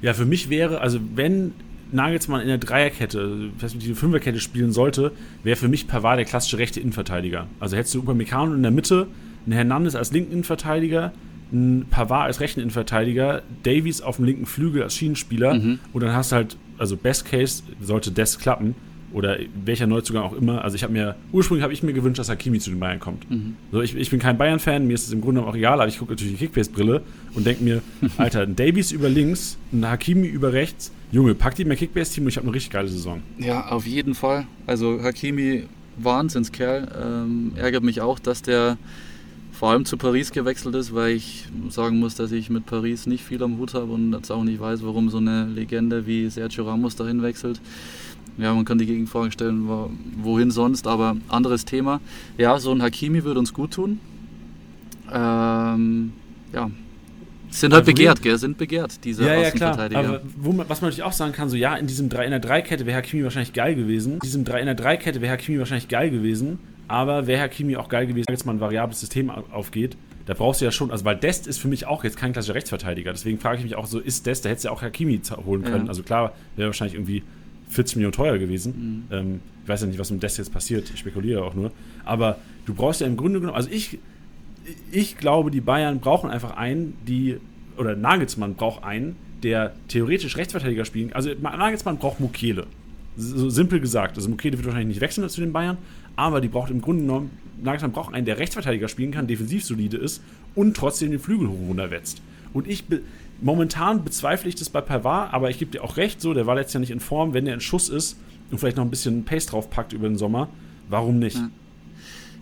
Ja, für mich wäre, also wenn Nagelsmann in der Dreierkette, respektive Fünferkette spielen sollte, wäre für mich Pavard der klassische rechte Innenverteidiger. Also hättest du Upamecano in der Mitte, einen Hernandez als linken Innenverteidiger, einen Pavard als rechten Innenverteidiger, Davies auf dem linken Flügel als Schienenspieler mhm. und dann hast du halt also Best Case sollte das klappen oder welcher Neuzugang auch immer. Also ich habe mir, ursprünglich habe ich mir gewünscht, dass Hakimi zu den Bayern kommt. Mhm. So, ich, ich bin kein Bayern-Fan, mir ist es im Grunde auch egal, aber ich gucke natürlich die Kickbase-Brille und denke mir, Alter, ein Davies über links, ein Hakimi über rechts, Junge, pack die mein Kickbase-Team und ich habe eine richtig geile Saison. Ja, auf jeden Fall. Also Hakimi, Wahnsinnskerl. Ähm, ärgert mich auch, dass der vor allem zu Paris gewechselt ist, weil ich sagen muss, dass ich mit Paris nicht viel am Hut habe und jetzt auch nicht weiß, warum so eine Legende wie Sergio Ramos dahin wechselt. Ja, man kann die Gegenfrage stellen, wohin sonst, aber anderes Thema. Ja, so ein Hakimi würde uns gut tun. Ähm, ja, sind halt begehrt, gell? Sind begehrt, diese ja, ja, klar. Aber man, was man natürlich auch sagen kann, so ja, in diesem 3 in der 3 Kette wäre Hakimi wahrscheinlich geil gewesen. In diesem 3 in der 3 Kette wäre Hakimi wahrscheinlich geil gewesen. Aber wäre Hakimi auch geil gewesen, wenn jetzt mal ein variables System aufgeht, da brauchst du ja schon, also weil Dest ist für mich auch jetzt kein klassischer Rechtsverteidiger. Deswegen frage ich mich auch so, ist Dest, da hättest du ja auch Hakimi holen können. Ja. Also klar, wäre wahrscheinlich irgendwie 40 Millionen teuer gewesen. Mhm. Ähm, ich weiß ja nicht, was mit Dest jetzt passiert. Ich spekuliere auch nur. Aber du brauchst ja im Grunde genommen, also ich, ich glaube, die Bayern brauchen einfach einen, die, oder Nagelsmann braucht einen, der theoretisch Rechtsverteidiger spielen. Also Nagelsmann braucht Mukele. So simpel gesagt. Also Mukele wird wahrscheinlich nicht wechseln zu den Bayern, aber die braucht im Grunde genommen, Nagelsmann braucht einen, der Rechtsverteidiger spielen kann, defensiv solide ist und trotzdem den Flügel hoch runterwetzt. Und ich momentan bezweifle ich das bei Pavard, aber ich gebe dir auch recht, so, der war letztes Jahr nicht in Form, wenn der in Schuss ist und vielleicht noch ein bisschen Pace draufpackt über den Sommer, warum nicht? Ja.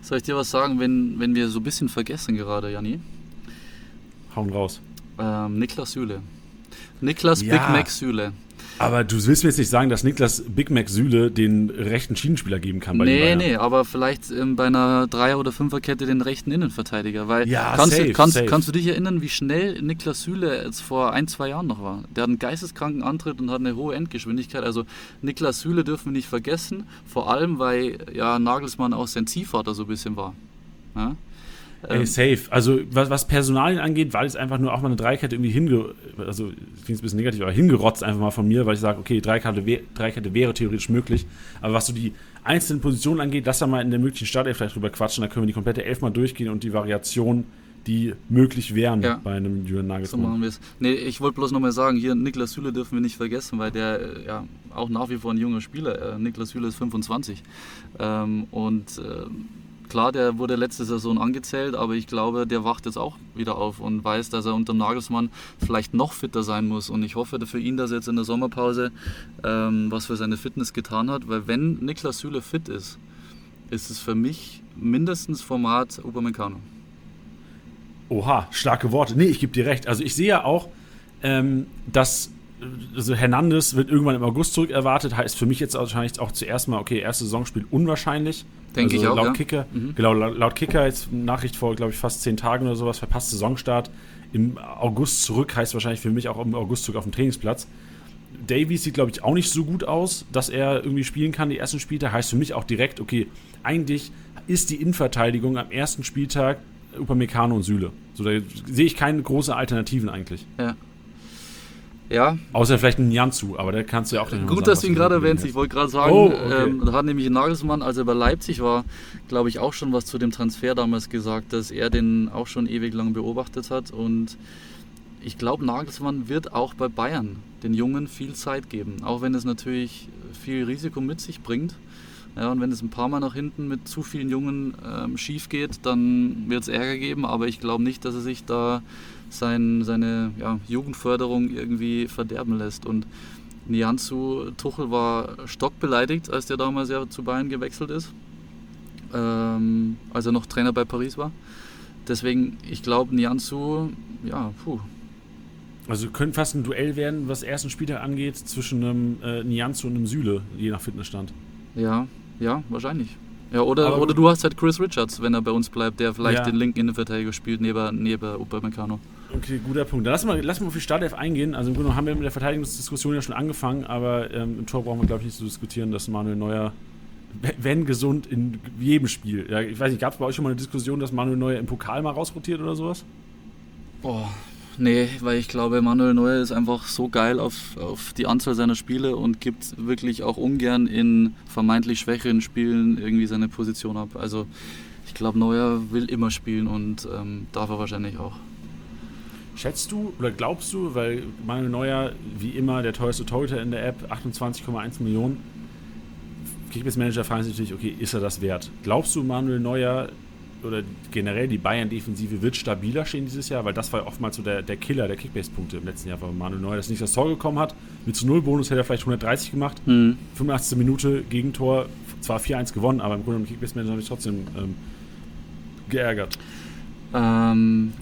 Soll ich dir was sagen, wenn, wenn wir so ein bisschen vergessen gerade, Janni? Hauen raus. Ähm, Niklas Süle. Niklas ja. Big Mac Süle. Aber du willst mir jetzt nicht sagen, dass Niklas Big Mac Süle den rechten Schienenspieler geben kann bei Nee, nee, aber vielleicht ähm, bei einer Dreier- oder Fünferkette den rechten Innenverteidiger. Weil ja, kannst, safe, du, kannst, safe. kannst du dich erinnern, wie schnell Niklas Süle jetzt vor ein, zwei Jahren noch war? Der hat einen geisteskranken Antritt und hat eine hohe Endgeschwindigkeit. Also Niklas Süle dürfen wir nicht vergessen, vor allem weil ja Nagelsmann auch sein Ziehvater so ein bisschen war. Ja? Ey, ähm, safe. Also was, was Personalien angeht, weil es einfach nur auch mal eine Dreikette irgendwie hinge... Also klingt ein bisschen negativ, aber hingerotzt einfach mal von mir, weil ich sage, okay, Dreikette, Dreikette wäre theoretisch möglich. Aber was so die einzelnen Positionen angeht, lass da mal in der möglichen Startelf vielleicht drüber quatschen. Da können wir die komplette Elf mal durchgehen und die Variationen die möglich wären ja. bei einem Jürgen Nagelsmann. So machen wir es. Nee, ich wollte bloß nochmal sagen, hier Niklas Süle dürfen wir nicht vergessen, weil der äh, ja auch nach wie vor ein junger Spieler. Äh, Niklas Süle ist 25 ähm, und äh, Klar, der wurde letzte Saison angezählt, aber ich glaube, der wacht jetzt auch wieder auf und weiß, dass er unter Nagelsmann vielleicht noch fitter sein muss. Und ich hoffe für ihn, dass er jetzt in der Sommerpause ähm, was für seine Fitness getan hat, weil wenn Niklas Süle fit ist, ist es für mich mindestens Format Upamecano. Oha, starke Worte. Nee, ich gebe dir recht. Also ich sehe ja auch, ähm, dass also Hernandez wird irgendwann im August zurück erwartet, heißt für mich jetzt wahrscheinlich auch zuerst mal, okay, erstes Saisonspiel unwahrscheinlich. Denke also ich auch. Laut ja. Kicker, mhm. genau, laut, laut, Kicker jetzt Nachricht vor, glaube ich, fast zehn Tagen oder sowas, verpasst Saisonstart. Im August zurück heißt wahrscheinlich für mich auch im August zurück auf dem Trainingsplatz. Davies sieht, glaube ich, auch nicht so gut aus, dass er irgendwie spielen kann, die ersten Spieltage. Heißt für mich auch direkt, okay, eigentlich ist die Innenverteidigung am ersten Spieltag Upamecano und Süle. So, da sehe ich keine große Alternativen eigentlich. Ja. Ja. Außer vielleicht ein Janzu, aber da kannst du ja auch nicht Gut, sagen, dass du ihn gerade erwähnst. Ich wollte gerade sagen, oh, okay. ähm, da hat nämlich Nagelsmann, als er bei Leipzig war, glaube ich, auch schon was zu dem Transfer damals gesagt, dass er den auch schon ewig lang beobachtet hat. Und ich glaube, Nagelsmann wird auch bei Bayern den Jungen viel Zeit geben. Auch wenn es natürlich viel Risiko mit sich bringt. Ja, und wenn es ein paar Mal nach hinten mit zu vielen Jungen ähm, schief geht, dann wird es Ärger geben. Aber ich glaube nicht, dass er sich da sein, seine ja, Jugendförderung irgendwie verderben lässt. Und Nianzu Tuchel war stockbeleidigt, als der damals ja zu Bayern gewechselt ist, ähm, als er noch Trainer bei Paris war. Deswegen, ich glaube, Nianzu, ja, puh. Also könnte fast ein Duell werden, was ersten Spieltag angeht, zwischen einem äh, Nianzu und einem Süle, je nach Fitnessstand. Ja, ja, wahrscheinlich. Ja, oder, oder du hast halt Chris Richards, wenn er bei uns bleibt, der vielleicht ja. den linken Innenverteidiger spielt, neben, neben Upamecano. Okay, guter Punkt. Dann lass mal, lass mal auf die Startelf eingehen. Also im Grunde haben wir mit der Verteidigungsdiskussion ja schon angefangen, aber ähm, im Tor brauchen wir, glaube ich, nicht zu diskutieren, dass Manuel Neuer, wenn gesund, in jedem Spiel. Ja, ich weiß nicht, gab es bei euch schon mal eine Diskussion, dass Manuel Neuer im Pokal mal rausrotiert oder sowas? Boah, nee, weil ich glaube, Manuel Neuer ist einfach so geil auf, auf die Anzahl seiner Spiele und gibt wirklich auch ungern in vermeintlich schwächeren Spielen irgendwie seine Position ab. Also ich glaube, Neuer will immer spielen und ähm, darf er wahrscheinlich auch. Schätzt du oder glaubst du, weil Manuel Neuer, wie immer, der teuerste Torhüter in der App, 28,1 Millionen, Kickbase-Manager fragen sich natürlich, okay, ist er das wert? Glaubst du, Manuel Neuer oder generell die Bayern-Defensive wird stabiler stehen dieses Jahr? Weil das war oftmals so der, der Killer der Kickbase-Punkte im letzten Jahr, weil Manuel Neuer das nicht das Tor gekommen hat. Mit zu Null Bonus hätte er vielleicht 130 gemacht. Mhm. 85. Minute Gegentor, zwar 4-1 gewonnen, aber im Grunde im Kickbase-Manager habe ich trotzdem ähm, geärgert. Ähm,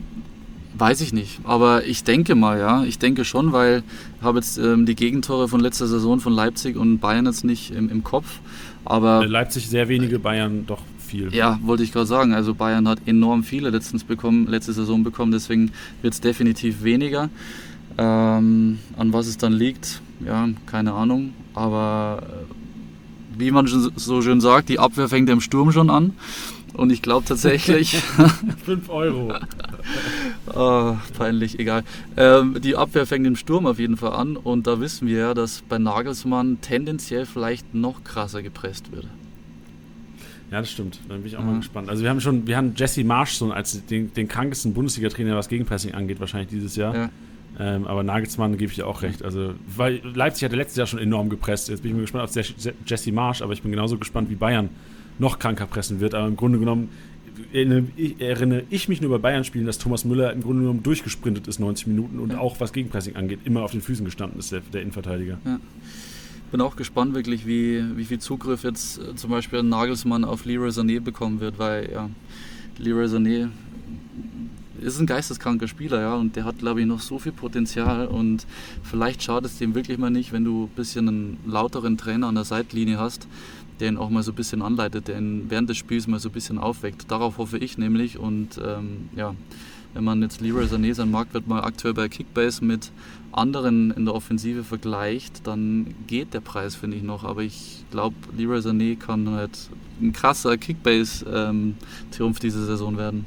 Weiß ich nicht, aber ich denke mal, ja, ich denke schon, weil ich habe jetzt ähm, die Gegentore von letzter Saison von Leipzig und Bayern jetzt nicht im, im Kopf, aber... Äh, Leipzig sehr wenige, Bayern doch viel. Ja, wollte ich gerade sagen, also Bayern hat enorm viele letztens bekommen, letzte Saison bekommen, deswegen wird es definitiv weniger. Ähm, an was es dann liegt, ja, keine Ahnung, aber äh, wie man so schön sagt, die Abwehr fängt im Sturm schon an. Und ich glaube tatsächlich. 5 Euro. oh, peinlich, egal. Ähm, die Abwehr fängt im Sturm auf jeden Fall an. Und da wissen wir ja, dass bei Nagelsmann tendenziell vielleicht noch krasser gepresst wird. Ja, das stimmt. Da bin ich auch mhm. mal gespannt. Also wir haben schon, wir haben Jesse Marsch so als den, den krankesten Bundesliga-Trainer, was Gegenpressing angeht, wahrscheinlich dieses Jahr. Ja. Ähm, aber Nagelsmann gebe ich dir auch recht. Also, weil Leipzig hatte letztes Jahr schon enorm gepresst. Jetzt bin ich mir gespannt auf Jesse Marsch, aber ich bin genauso gespannt wie Bayern noch kranker pressen wird. Aber im Grunde genommen erinnere ich mich nur bei Bayern-Spielen, dass Thomas Müller im Grunde genommen durchgesprintet ist 90 Minuten und ja. auch was Gegenpressing angeht, immer auf den Füßen gestanden ist, der, der Innenverteidiger. Ja. Bin auch gespannt wirklich, wie, wie viel Zugriff jetzt äh, zum Beispiel Nagelsmann auf Leroy Sané bekommen wird, weil ja, Leroy Sané ist ein geisteskranker Spieler, ja, und der hat, glaube ich, noch so viel Potenzial und vielleicht schadet es dem wirklich mal nicht, wenn du ein bisschen einen lauteren Trainer an der Seitlinie hast, der ihn auch mal so ein bisschen anleitet, der ihn während des Spiels mal so ein bisschen aufweckt. Darauf hoffe ich nämlich und ähm, ja, wenn man jetzt Leroy Sané sein Marktwert mal aktuell bei Kickbase mit anderen in der Offensive vergleicht, dann geht der Preis, finde ich noch. Aber ich glaube, Leroy Sané kann halt ein krasser Kickbase-Triumph ähm, diese Saison werden.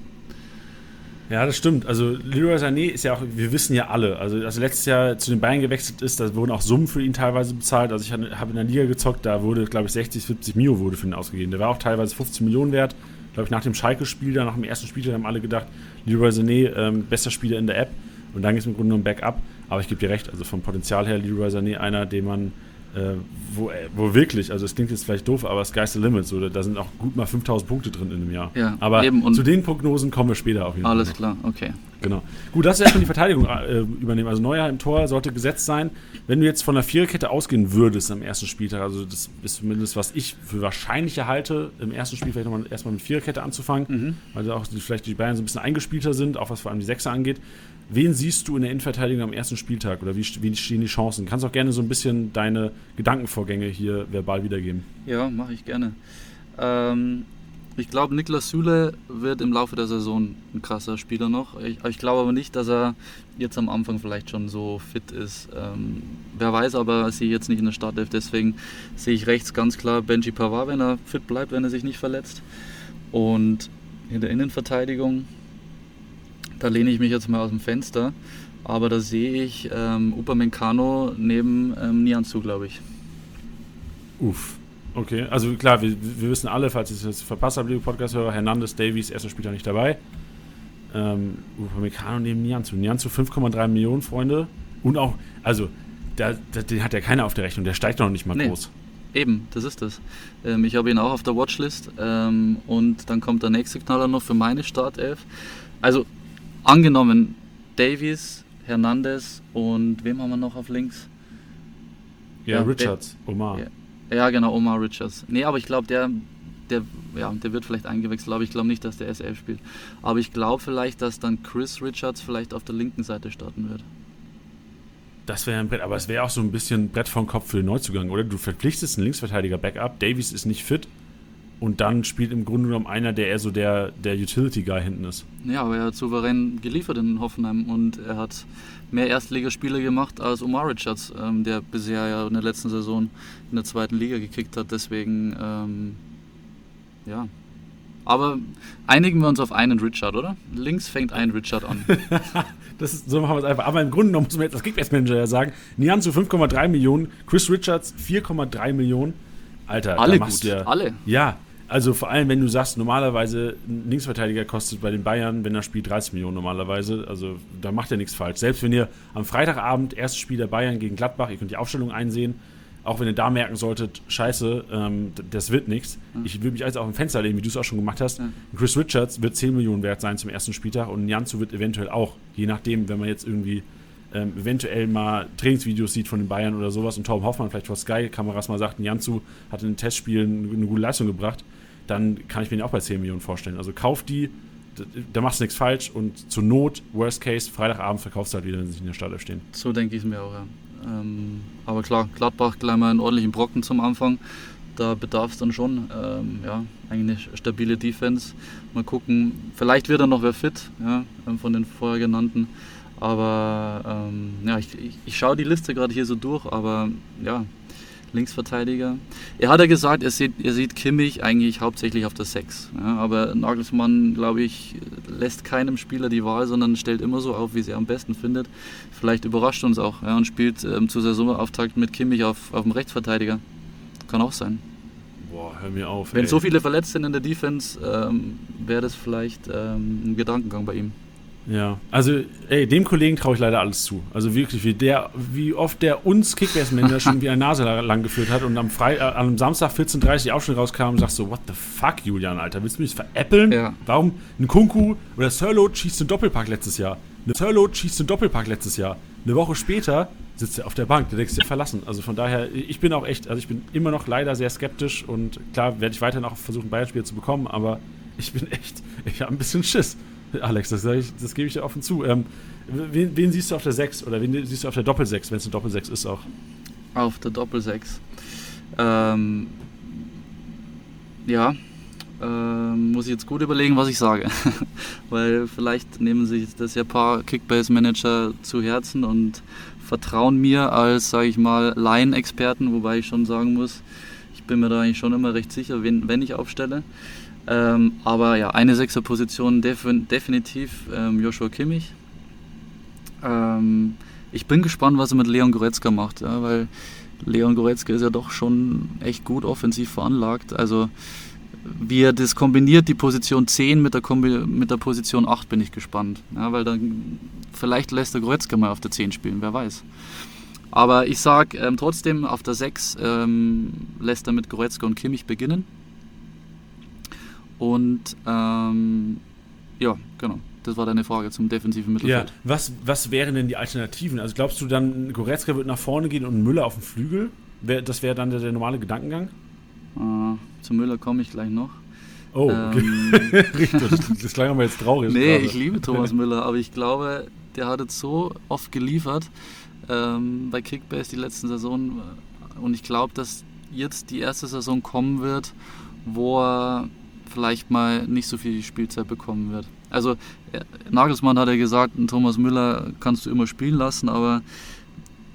Ja, das stimmt. Also Leroy Sané ist ja auch, wir wissen ja alle, also als letztes Jahr zu den Bayern gewechselt ist, da wurden auch Summen für ihn teilweise bezahlt. Also ich habe in der Liga gezockt, da wurde, glaube ich, 60, 70 Mio wurde für ihn ausgegeben. Der war auch teilweise 15 Millionen wert. Glaube ich, nach dem Schalke-Spiel, nach dem ersten Spiel, haben alle gedacht, Leroy Sané, ähm, bester Spieler in der App. Und dann geht es im Grunde nur um Backup. Aber ich gebe dir recht, also vom Potenzial her, Leroy Sané, einer, den man äh, wo, äh, wo wirklich, also es klingt jetzt vielleicht doof, aber Sky's the Limit, so, da sind auch gut mal 5000 Punkte drin in einem Jahr. Ja, aber zu den Prognosen kommen wir später auf jeden Fall. Alles klar, okay. Genau. Gut, das ist erstmal die Verteidigung äh, übernehmen. Also Neuer im Tor sollte gesetzt sein. Wenn du jetzt von der Viererkette ausgehen würdest am ersten Spieltag, also das ist zumindest, was ich für wahrscheinlicher halte, im ersten Spiel vielleicht nochmal erstmal mit Viererkette anzufangen, mhm. weil auch die, vielleicht die Bayern so ein bisschen eingespielter sind, auch was vor allem die Sechser angeht. Wen siehst du in der Innenverteidigung am ersten Spieltag oder wie, wie stehen die Chancen? Kannst auch gerne so ein bisschen deine Gedankenvorgänge hier verbal wiedergeben. Ja, mache ich gerne. Ähm, ich glaube, Niklas Süle wird im Laufe der Saison ein krasser Spieler noch. Ich, ich glaube aber nicht, dass er jetzt am Anfang vielleicht schon so fit ist. Ähm, wer weiß, aber sehe jetzt nicht in der Startelf. Deswegen sehe ich rechts ganz klar Benji Pavard, wenn er fit bleibt, wenn er sich nicht verletzt. Und in der Innenverteidigung da lehne ich mich jetzt mal aus dem Fenster. Aber da sehe ich ähm, Upamecano neben ähm, Nianzu, glaube ich. Uff. Okay, also klar, wir, wir wissen alle, falls ich es jetzt verpasst habe, liebe Podcast-Hörer, Hernandez, Davies, erster Spieler nicht dabei. Ähm, Upamecano neben Nianzu. Nianzu 5,3 Millionen Freunde. Und auch, also, da, da, den hat ja keiner auf der Rechnung, der steigt noch nicht mal nee. groß. Eben, das ist das. Ähm, ich habe ihn auch auf der Watchlist ähm, und dann kommt der nächste Knaller noch für meine Startelf. Also Angenommen, Davies, Hernandez und wem haben wir noch auf links? Ja, ja Richards, Omar. Ja, ja, genau, Omar Richards. Nee, aber ich glaube, der, der, ja, der wird vielleicht eingewechselt, aber ich glaube nicht, dass der SL spielt. Aber ich glaube vielleicht, dass dann Chris Richards vielleicht auf der linken Seite starten wird. Das wäre ein Brett, aber es wäre auch so ein bisschen Brett vom Kopf für den Neuzugang, oder? Du verpflichtest einen Linksverteidiger Backup, Davies ist nicht fit, und dann spielt im Grunde genommen einer, der eher so der, der Utility-Guy hinten ist. Ja, aber er hat souverän geliefert in Hoffenheim und er hat mehr Erstligaspiele gemacht als Omar Richards, ähm, der bisher ja in der letzten Saison in der zweiten Liga gekickt hat. Deswegen, ähm, ja. Aber einigen wir uns auf einen Richard, oder? Links fängt ein Richard an. das ist, so machen wir es einfach. Aber im Grunde genommen muss man jetzt als Kickbase-Manager ja sagen, Nian zu 5,3 Millionen, Chris Richards 4,3 Millionen. Alter, alle gut, ja, alle. Ja, Also vor allem, wenn du sagst, normalerweise ein Linksverteidiger kostet bei den Bayern, wenn er spielt, 30 Millionen normalerweise. Also da macht er nichts falsch. Selbst wenn ihr am Freitagabend erstes Spiel der Bayern gegen Gladbach, ihr könnt die Aufstellung einsehen, auch wenn ihr da merken solltet, scheiße, ähm, das wird nichts. Mhm. Ich würde mich also auf ein Fenster legen, wie du es auch schon gemacht hast. Mhm. Chris Richards wird 10 Millionen wert sein zum ersten Spieltag und Janzu wird eventuell auch, je nachdem, wenn man jetzt irgendwie ähm, eventuell mal Trainingsvideos sieht von den Bayern oder sowas und Torben Hoffmann vielleicht vor Sky-Kameras mal sagt, Janzu hat in den Testspielen eine gute Leistung gebracht, dann kann ich mir den auch bei 10 Millionen vorstellen. Also kauf die, da machst du nichts falsch und zur Not, Worst Case, Freitagabend verkaufst du halt wieder, wenn sie in der Stadt stehen. So denke ich es mir auch, ja. Ähm, aber klar, Gladbach gleich mal einen ordentlichen Brocken zum Anfang. Da bedarf es dann schon, ähm, ja, eigentlich eine stabile Defense. Mal gucken, vielleicht wird dann noch wer fit, ja, ähm, von den vorher genannten. Aber ähm, ja, ich, ich, ich schaue die Liste gerade hier so durch, aber ja, Linksverteidiger. Er hat ja gesagt, er sieht, er sieht Kimmich eigentlich hauptsächlich auf der 6. Ja, aber Nagelsmann, glaube ich, lässt keinem Spieler die Wahl, sondern stellt immer so auf, wie er am besten findet. Vielleicht überrascht uns auch ja, und spielt ähm, zur Saisonauftakt mit Kimmich auf, auf dem Rechtsverteidiger. Kann auch sein. Boah, hör mir auf. Wenn ey. so viele verletzt sind in der Defense, ähm, wäre das vielleicht ähm, ein Gedankengang bei ihm. Ja, also ey, dem Kollegen traue ich leider alles zu. Also wirklich, wie, der, wie oft der uns Kickbase-Manager schon wie eine Nase lang geführt hat und am, Fre äh, am Samstag 14.30 Uhr die Aufstellung rauskam und sagst so, what the fuck, Julian, Alter, willst du mich veräppeln? Ja. Warum ein Kunku oder Sirlo schießt den Doppelpack letztes Jahr? Eine Sirlo schießt den Doppelpack letztes Jahr. Eine Woche später sitzt er auf der Bank, der denkst dir verlassen. Also von daher, ich bin auch echt, also ich bin immer noch leider sehr skeptisch und klar werde ich weiterhin auch versuchen, Bayern-Spieler zu bekommen, aber ich bin echt, ich habe ein bisschen Schiss. Alex, das, ich, das gebe ich dir offen zu. Ähm, wen, wen, siehst du auf der 6 oder wen siehst du auf der Doppel-6, wenn es eine Doppel-6 ist auch? Auf der Doppel-6. Ähm, ja, ähm, muss ich jetzt gut überlegen, was ich sage. Weil vielleicht nehmen sich das ja ein paar Kickbase-Manager zu Herzen und vertrauen mir als, sage ich mal, Laien-Experten, wobei ich schon sagen muss, ich bin mir da eigentlich schon immer recht sicher, wenn, wenn ich aufstelle. Ähm, aber ja, eine Sechserposition def definitiv ähm, Joshua Kimmich. Ähm, ich bin gespannt, was er mit Leon Goretzka macht, ja, weil Leon Goretzka ist ja doch schon echt gut offensiv veranlagt. Also wie er das kombiniert, die Position 10 mit der, Kombi mit der Position 8, bin ich gespannt. Ja, weil dann vielleicht lässt der Goretzka mal auf der 10 spielen, wer weiß. Aber ich sage ähm, trotzdem, auf der 6 ähm, lässt er mit Goretzka und Kimmich beginnen. Und ähm, ja, genau. Das war deine Frage zum defensiven Mittelfeld. Ja, was, was wären denn die Alternativen? Also glaubst du dann, Goretzka wird nach vorne gehen und Müller auf dem Flügel? Das wäre dann der, der, normale Gedankengang? Äh, zu Müller komme ich gleich noch. Oh, okay. ähm, das, das klang aber jetzt traurig. Nee, gerade. ich liebe Thomas Müller, aber ich glaube, der hat jetzt so oft geliefert ähm, bei Kickbase die letzten Saison und ich glaube, dass jetzt die erste Saison kommen wird, wo er vielleicht mal nicht so viel Spielzeit bekommen wird. Also äh, Nagelsmann hat ja gesagt, Thomas Müller kannst du immer spielen lassen, aber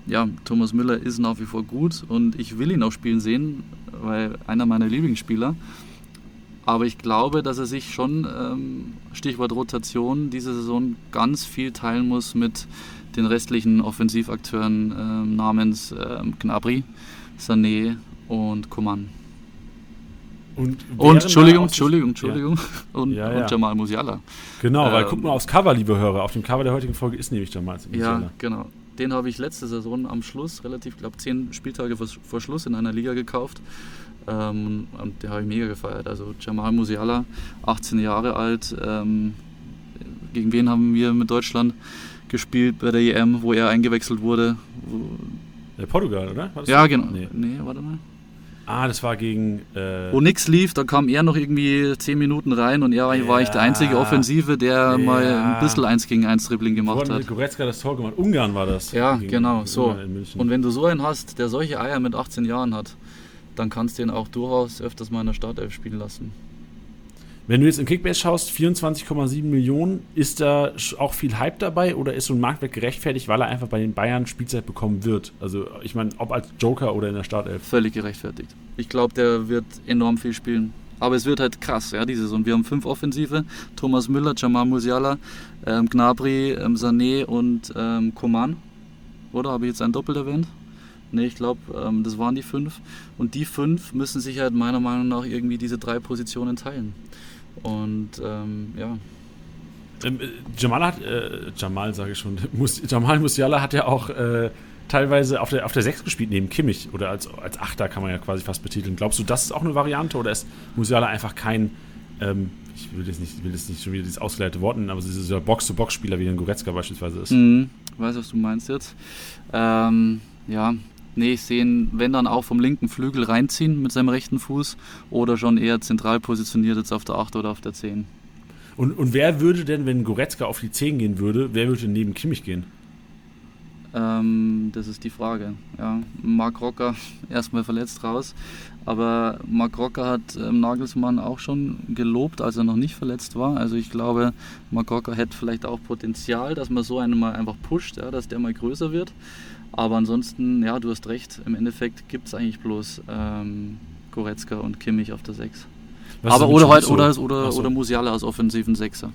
ja, Thomas Müller ist nach wie vor gut und ich will ihn auch spielen sehen, weil einer meiner Lieblingsspieler. Aber ich glaube, dass er sich schon, ähm, Stichwort Rotation, diese Saison ganz viel teilen muss mit den restlichen Offensivakteuren ähm, namens ähm, Gnabry, Sané und Coman. Und, und Entschuldigung, Entschuldigung, Entschuldigung. Ja. Und, ja, ja. und, Jamal Musiala. Genau, ähm, weil guck mal aufs Cover, liebe Hörer. Auf dem Cover der heutigen Folge ist nämlich Jamal Musiala. Ja, genau. Den habe ich letzte Saison am Schluss, relativ, glaube zehn Spieltage vor, vor, Schluss in einer Liga gekauft. Ähm, und den habe ich mega gefeiert. Also Jamal Musiala, 18 Jahre alt. Ähm, gegen wen haben wir mit Deutschland gespielt bei der EM, wo er eingewechselt wurde? Wo, Portugal, oder? ja, genau. Nee. nee, warte mal. Ah, das war gegen. Äh Wo nichts lief, da kam er noch irgendwie 10 Minuten rein und er ja. war ich der einzige Offensive, der ja. mal ein bisschen 1 gegen 1 Dribbling gemacht hat. Goretzka das Tor gemacht. Ungarn war das. Ja, genau, so. Und wenn du so einen hast, der solche Eier mit 18 Jahren hat, dann kannst du ihn auch durchaus öfters mal in der Startelf spielen lassen. Wenn du jetzt im Kickbase schaust, 24,7 Millionen, ist da auch viel Hype dabei oder ist so ein Marktwert gerechtfertigt, weil er einfach bei den Bayern Spielzeit bekommen wird? Also ich meine, ob als Joker oder in der Startelf. Völlig gerechtfertigt. Ich glaube, der wird enorm viel spielen. Aber es wird halt krass, ja, diese Saison. Wir haben fünf Offensive: Thomas Müller, Jamal Musiala, ähm, Gnabry, ähm, Sané und ähm, Coman. Oder habe ich jetzt ein Doppel erwähnt? Nee, ich glaube, ähm, das waren die fünf. Und die fünf müssen sich halt meiner Meinung nach irgendwie diese drei Positionen teilen. Und ähm, ja. Ähm, äh, Jamal hat, äh, Jamal sage ich schon, Mus Jamal Musiala hat ja auch äh, teilweise auf der, auf der 6 gespielt neben Kimmich oder als, als Achter kann man ja quasi fast betiteln. Glaubst du, das ist auch eine Variante oder ist Musiala einfach kein, ähm, ich will jetzt nicht, will jetzt nicht schon wieder dieses ausgeleitete Wort nennen, aber dieser Box-to-Box-Spieler wie ein Goretzka beispielsweise ist? Mhm, ich weiß, was du meinst jetzt. Ähm, ja, nee, ich sehe ihn, wenn dann auch vom linken Flügel reinziehen mit seinem rechten Fuß oder schon eher zentral positioniert jetzt auf der 8 oder auf der 10. Und, und wer würde denn, wenn Goretzka auf die 10 gehen würde, wer würde neben Kimmich gehen? Ähm, das ist die Frage. Ja, Marc Rocker erstmal verletzt raus. Aber Marc Rocker hat ähm, Nagelsmann auch schon gelobt, als er noch nicht verletzt war. Also ich glaube, Marc Rocker hätte vielleicht auch Potenzial, dass man so einen mal einfach pusht, ja, dass der mal größer wird. Aber ansonsten, ja, du hast recht, im Endeffekt gibt es eigentlich bloß ähm, Goretzka und Kimmich auf der 6. Was Aber oder halt, oder, oder, so. oder Musiala als offensiven Sechser.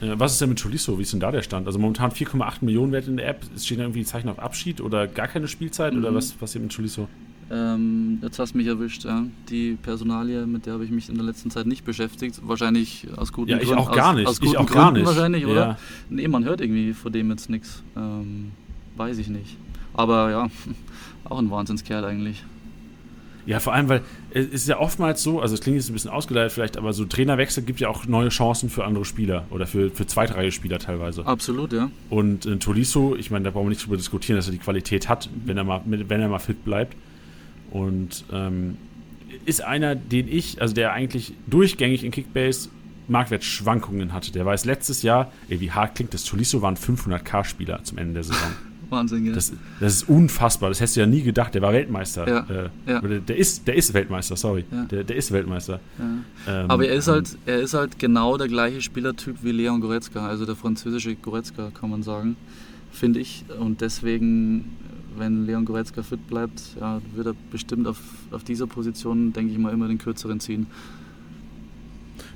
Was ist denn mit Cholisso? Wie ist denn da der Stand? Also momentan 4,8 Millionen Wert in der App. Steht da irgendwie ein Zeichen auf Abschied oder gar keine Spielzeit? Mhm. Oder was passiert mit Cholisso? Ähm, jetzt hast du mich erwischt. Ja. Die Personalie, mit der habe ich mich in der letzten Zeit nicht beschäftigt. Wahrscheinlich aus guten ja, ich Gründen. auch gar nicht. Aus, aus guten ich auch Gründen gar nicht. wahrscheinlich, oder? Ja. Nee, man hört irgendwie vor dem jetzt nichts. Ähm, weiß ich nicht. Aber ja, auch ein Wahnsinnskerl eigentlich. Ja, vor allem, weil es ist ja oftmals so, also es klingt jetzt ein bisschen ausgeleitet vielleicht, aber so Trainerwechsel gibt ja auch neue Chancen für andere Spieler oder für, für Zweitreihe-Spieler teilweise. Absolut, ja. Und äh, Tolisso, ich meine, da brauchen wir nicht drüber diskutieren, dass er die Qualität hat, wenn er mal, wenn er mal fit bleibt. Und ähm, ist einer, den ich, also der eigentlich durchgängig in Kickbase Marktwertschwankungen hatte. Der weiß letztes Jahr, ey, wie hart klingt das, Tolisso war ein 500k-Spieler zum Ende der Saison. Wahnsinn, ja. Das, das, ist unfassbar. Das hättest du ja nie gedacht. Der war Weltmeister. Ja, äh, ja. Der, der, ist, der ist Weltmeister, sorry. Ja. Der, der ist Weltmeister. Ähm, Aber er ist, halt, er ist halt genau der gleiche Spielertyp wie Leon Goretzka, also der französische Goretzka, kann man sagen, finde ich. Und deswegen, wenn Leon Goretzka fit bleibt, wird er bestimmt auf, auf dieser Position, denke ich mal, immer den kürzeren ziehen.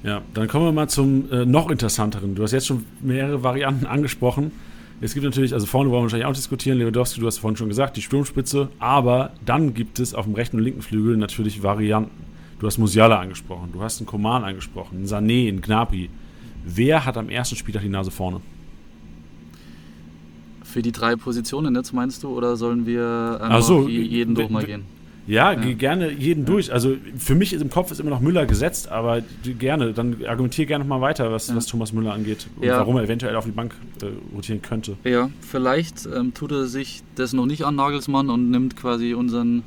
Ja, dann kommen wir mal zum äh, noch interessanteren. Du hast jetzt schon mehrere Varianten angesprochen. Es gibt natürlich, also vorne wollen wir wahrscheinlich auch diskutieren, Lewandowski, du hast vorhin schon gesagt, die Sturmspitze, aber dann gibt es auf dem rechten und linken Flügel natürlich Varianten. Du hast Musiala angesprochen, du hast einen Koman angesprochen, einen Sané, einen Gnabry. Wer hat am ersten Spieltag die Nase vorne? Für die drei Positionen jetzt meinst du, oder sollen wir ähm, so, jeden durch mal gehen? Ja, ja. gerne jeden ja. durch. Also für mich ist im Kopf ist immer noch Müller gesetzt, aber gerne, dann argumentiere gerne noch mal weiter, was, ja. was Thomas Müller angeht und warum er eventuell auf die Bank äh, rotieren könnte. Ja, vielleicht ähm, tut er sich das noch nicht an Nagelsmann und nimmt quasi unseren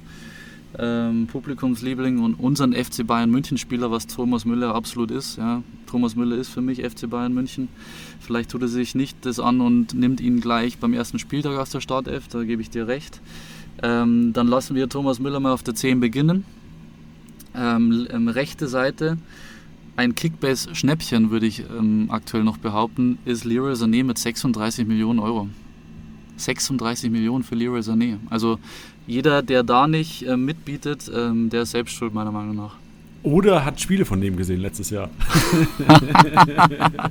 ähm, Publikumsliebling und unseren FC Bayern München Spieler, was Thomas Müller absolut ist. Ja. Thomas Müller ist für mich FC Bayern München. Vielleicht tut er sich nicht das an und nimmt ihn gleich beim ersten Spieltag aus der Startelf, da gebe ich dir recht. Ähm, dann lassen wir Thomas Müller mal auf der 10 beginnen. Ähm, ähm, rechte Seite, ein Kickbase-Schnäppchen, würde ich ähm, aktuell noch behaupten, ist Leroy Sané mit 36 Millionen Euro. 36 Millionen für Leroy Sané. Also jeder, der da nicht äh, mitbietet, ähm, der ist selbst schuld, meiner Meinung nach. Oder hat Spiele von dem gesehen letztes Jahr.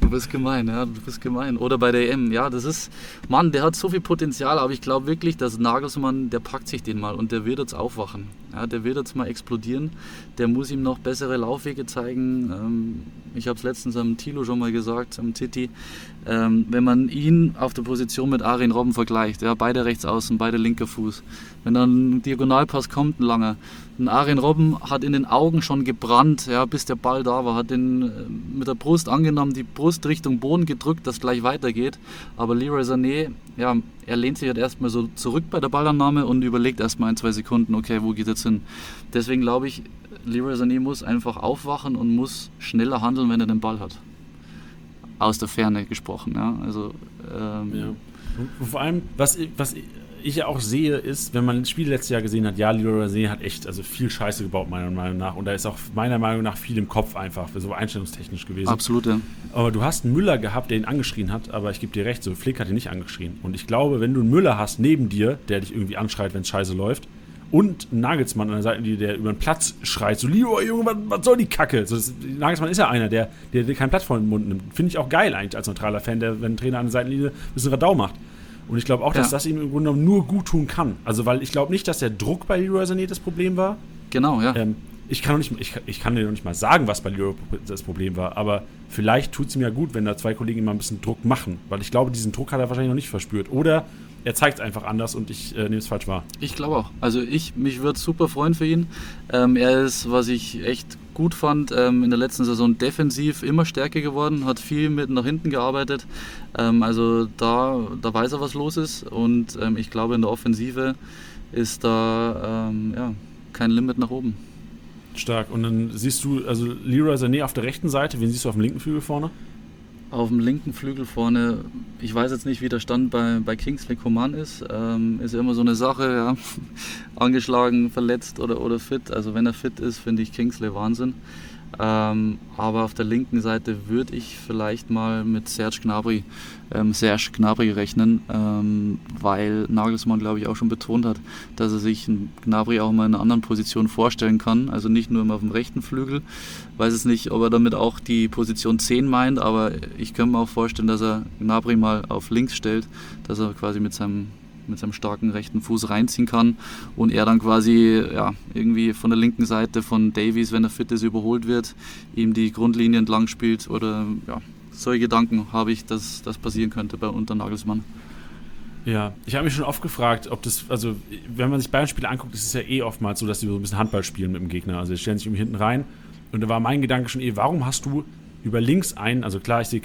du bist gemein, ja, du bist gemein. Oder bei der EM, ja, das ist, Mann, der hat so viel Potenzial, aber ich glaube wirklich, dass Nagelsmann, der packt sich den mal und der wird jetzt aufwachen. Ja, der wird jetzt mal explodieren. Der muss ihm noch bessere Laufwege zeigen. Ähm, ich habe es letztens am Tilo schon mal gesagt, am Titi. Ähm, wenn man ihn auf der Position mit Arin Robben vergleicht, ja, beide rechts außen, beide linker Fuß. Wenn dann ein Diagonalpass kommt, ein langer. Ein Arin Robben hat in den Augen schon gebrannt, ja, bis der Ball da war. Hat den äh, mit der Brust angenommen, die Brust Richtung Boden gedrückt, dass gleich weitergeht. Aber Leroy Sané, ja, er lehnt sich halt erstmal so zurück bei der Ballannahme und überlegt erstmal ein, zwei Sekunden, okay, wo geht jetzt hin? Deswegen glaube ich, Leroy Sané muss einfach aufwachen und muss schneller handeln, wenn er den Ball hat. Aus der Ferne gesprochen, ja. Also, ähm, ja. Vor allem, was, was ich auch sehe, ist, wenn man das Spiel letztes Jahr gesehen hat, ja, Leroy Sané hat echt also viel Scheiße gebaut, meiner Meinung nach. Und da ist auch meiner Meinung nach viel im Kopf einfach, so einstellungstechnisch gewesen. Absolut, ja. Aber du hast einen Müller gehabt, der ihn angeschrien hat, aber ich gebe dir recht, so Flick hat ihn nicht angeschrien. Und ich glaube, wenn du einen Müller hast neben dir, der dich irgendwie anschreit, wenn es scheiße läuft, und einen Nagelsmann an der Seite, der über den Platz schreit, so, Leroy, Junge, was, was soll die Kacke? So, das, Nagelsmann ist ja einer, der, der, der keinen Platz vor den Mund nimmt. Finde ich auch geil eigentlich als neutraler Fan, der, wenn ein Trainer an der Seitenlinie ein bisschen Radau macht. Und ich glaube auch, dass ja. das ihm im Grunde genommen nur gut tun kann. Also, weil ich glaube nicht, dass der Druck bei Leroy Sané das Problem war. Genau, ja. Ähm, ich kann, nicht, ich, ich kann dir noch nicht mal sagen, was bei Leroy das Problem war, aber vielleicht tut es ihm ja gut, wenn da zwei Kollegen immer ein bisschen Druck machen, weil ich glaube, diesen Druck hat er wahrscheinlich noch nicht verspürt. Oder er zeigt es einfach anders und ich äh, nehme es falsch wahr. Ich glaube auch. Also ich, mich würde super freuen für ihn. Ähm, er ist, was ich echt gut fand, ähm, in der letzten Saison defensiv immer stärker geworden, hat viel mit nach hinten gearbeitet. Ähm, also da, da weiß er, was los ist und ähm, ich glaube in der Offensive ist da ähm, ja, kein Limit nach oben. Stark. Und dann siehst du, also Leroy Sané auf der rechten Seite, wen siehst du auf dem linken Flügel vorne? Auf dem linken Flügel vorne, ich weiß jetzt nicht, wie der Stand bei, bei Kingsley Coman ist. Ähm, ist ja immer so eine Sache, ja. angeschlagen, verletzt oder, oder fit. Also wenn er fit ist, finde ich Kingsley Wahnsinn. Ähm, aber auf der linken Seite würde ich vielleicht mal mit Serge Gnabry, ähm, Serge Gnabry rechnen, ähm, weil Nagelsmann, glaube ich, auch schon betont hat, dass er sich Gnabry auch mal in einer anderen Position vorstellen kann. Also nicht nur immer auf dem rechten Flügel. Weiß es nicht, ob er damit auch die Position 10 meint, aber ich könnte mir auch vorstellen, dass er Gnabry mal auf links stellt, dass er quasi mit seinem mit seinem starken rechten Fuß reinziehen kann und er dann quasi ja, irgendwie von der linken Seite von Davies, wenn er fit ist, überholt wird, ihm die Grundlinie entlang spielt oder ja, solche Gedanken habe ich, dass das passieren könnte bei unter Nagelsmann. Ja, ich habe mich schon oft gefragt, ob das, also wenn man sich Bayern-Spiele anguckt, ist es ja eh oftmals so, dass die so ein bisschen Handball spielen mit dem Gegner. Also sie stellen sich irgendwie hinten rein und da war mein Gedanke schon eh, warum hast du über links ein, also klar, ich, sehe,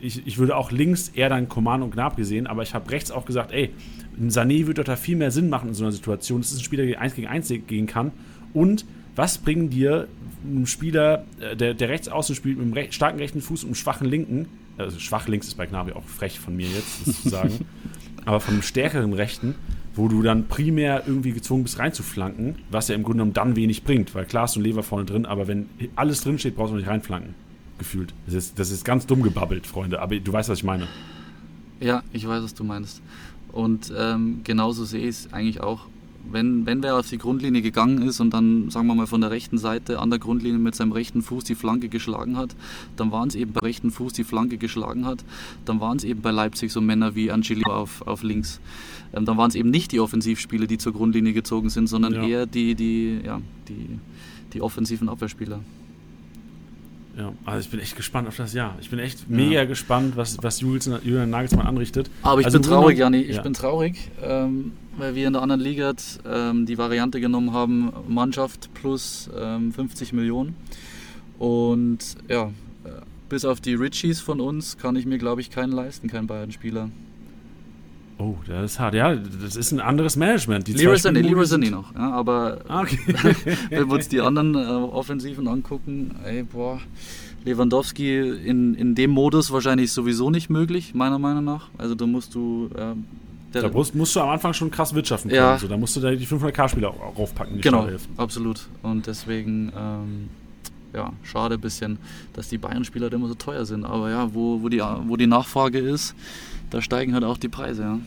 ich, ich würde auch links eher dann Coman und Gnab gesehen, aber ich habe rechts auch gesagt, ey, ein Sané würde da viel mehr Sinn machen in so einer Situation. Das ist ein Spieler, der 1 gegen 1 gehen kann. Und was bringen dir ein Spieler, äh, der, der rechts außen spielt, mit einem starken rechten Fuß und einem schwachen linken, also schwach links ist bei Gnabry auch frech von mir jetzt, das zu sagen, aber von einem stärkeren rechten, wo du dann primär irgendwie gezwungen bist reinzuflanken, was ja im Grunde genommen dann wenig bringt, weil klar ist ein Lever vorne drin, aber wenn alles drin steht, brauchst du nicht reinflanken, gefühlt. Das ist, das ist ganz dumm gebabbelt, Freunde, aber du weißt, was ich meine. Ja, ich weiß, was du meinst. Und ähm, genauso sehe ich es eigentlich auch. Wenn, wenn wer auf die Grundlinie gegangen ist und dann, sagen wir mal, von der rechten Seite an der Grundlinie mit seinem rechten Fuß die Flanke geschlagen hat, dann waren es eben bei rechten Fuß die Flanke geschlagen hat, dann waren es eben bei Leipzig so Männer wie Angelino auf, auf links. Ähm, dann waren es eben nicht die Offensivspieler, die zur Grundlinie gezogen sind, sondern ja. eher die, die, ja, die, die offensiven Abwehrspieler. Ja, also ich bin echt gespannt auf das Jahr. Ich bin echt ja. mega gespannt, was, was Julian Nagelsmann anrichtet. Aber ich also bin traurig, Janni. Ich ja. bin traurig, ähm, weil wir in der anderen Liga ähm, die Variante genommen haben, Mannschaft plus ähm, 50 Millionen. Und ja, äh, bis auf die Richies von uns kann ich mir, glaube ich, keinen leisten, keinen Bayern-Spieler. Oh, das ist hart. Ja, das ist ein anderes Management. Leroy Sané, Leroy Sané noch. Ja, aber ah, okay. wenn wir uns die anderen äh, Offensiven angucken, ey, boah, Lewandowski in, in dem Modus wahrscheinlich sowieso nicht möglich, meiner Meinung nach. Also da musst du... Äh, da musst, musst, du am Anfang schon krass wirtschaften können. Ja. So, da musst du da die 500k-Spieler raufpacken. genau, absolut. Und deswegen... Ähm, ja, schade bisschen, dass die Bayern-Spieler immer so teuer sind. Aber ja, wo, wo, die, wo die Nachfrage ist, da steigen halt auch die Preise, ja.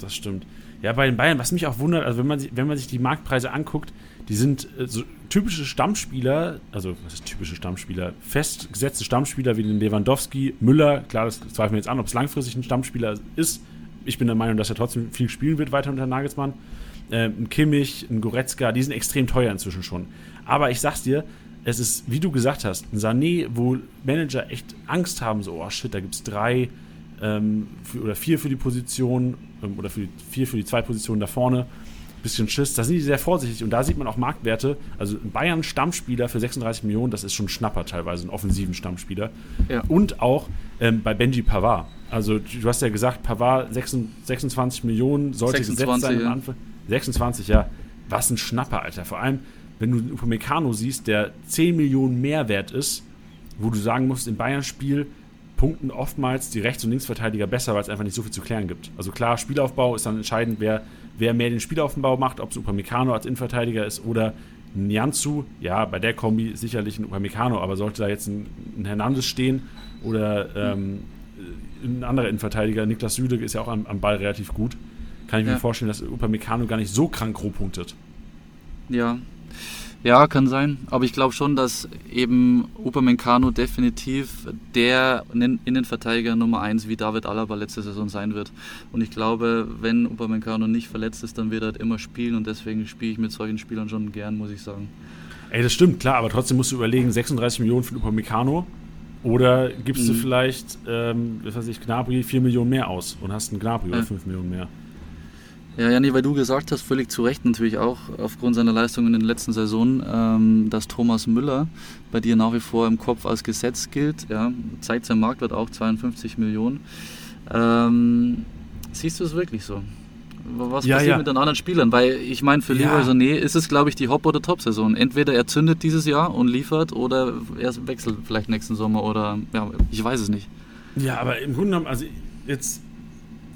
Das stimmt. Ja, bei den Bayern, was mich auch wundert, also wenn man, wenn man sich die Marktpreise anguckt, die sind äh, so typische Stammspieler, also was ist typische Stammspieler? Festgesetzte Stammspieler wie den Lewandowski, Müller, klar, das zweifeln wir jetzt an, ob es langfristig ein Stammspieler ist. Ich bin der Meinung, dass er trotzdem viel spielen wird weiter unter Nagelsmann. Äh, ein Kimmich, ein Goretzka, die sind extrem teuer inzwischen schon. Aber ich sag's dir, es ist, wie du gesagt hast, ein Sané, wo Manager echt Angst haben, so, oh shit, da gibt's drei ähm, für, oder vier für die Position ähm, oder für die, vier für die zwei Positionen da vorne. Bisschen Schiss. Da sind die sehr vorsichtig und da sieht man auch Marktwerte. Also Bayern Stammspieler für 36 Millionen, das ist schon Schnapper teilweise, einen offensiven Stammspieler. Ja. Und auch ähm, bei Benji Pavard. Also du hast ja gesagt, Pavard 26 Millionen sollte 26, gesetzt sein ja. am Anfang. 26, ja. Was ein Schnapper, Alter. Vor allem, wenn du Upamecano siehst, der 10 Millionen mehr wert ist, wo du sagen musst, im Bayern-Spiel punkten oftmals die Rechts- und Linksverteidiger besser, weil es einfach nicht so viel zu klären gibt. Also klar, Spielaufbau ist dann entscheidend, wer, wer mehr den Spielaufbau macht, ob es Upamecano als Innenverteidiger ist oder Nianzu. Ja, bei der Kombi sicherlich ein Upamecano, aber sollte da jetzt ein, ein Hernandez stehen oder ähm, ein anderer Innenverteidiger, Niklas Süde ist ja auch am, am Ball relativ gut, kann ich ja. mir vorstellen, dass Upamecano gar nicht so krank roh punktet. Ja, Ja, kann sein. Aber ich glaube schon, dass eben Upamecano definitiv der Innenverteidiger Nummer 1 wie David Alaba letzte Saison sein wird. Und ich glaube, wenn Upamecano nicht verletzt ist, dann wird er halt immer spielen. Und deswegen spiele ich mit solchen Spielern schon gern, muss ich sagen. Ey, das stimmt, klar. Aber trotzdem musst du überlegen, 36 Millionen für Upamecano. Oder gibst mhm. du vielleicht, ähm, was weiß ich, Gnabry 4 Millionen mehr aus und hast einen Gnabry ja. oder 5 Millionen mehr. Ja, Janni, weil du gesagt hast, völlig zu Recht natürlich auch aufgrund seiner Leistungen in den letzten Saisonen, ähm, dass Thomas Müller bei dir nach wie vor im Kopf als Gesetz gilt. Ja, zeigt sein Marktwert auch 52 Millionen. Ähm, siehst du es wirklich so? Was ja, passiert ja. mit den anderen Spielern? Weil ich meine, für ja. Leroy Sané ist es, glaube ich, die Hop- oder Top-Saison. Entweder er zündet dieses Jahr und liefert oder er wechselt vielleicht nächsten Sommer oder ja, ich weiß es nicht. Ja, aber im Grunde genommen, also jetzt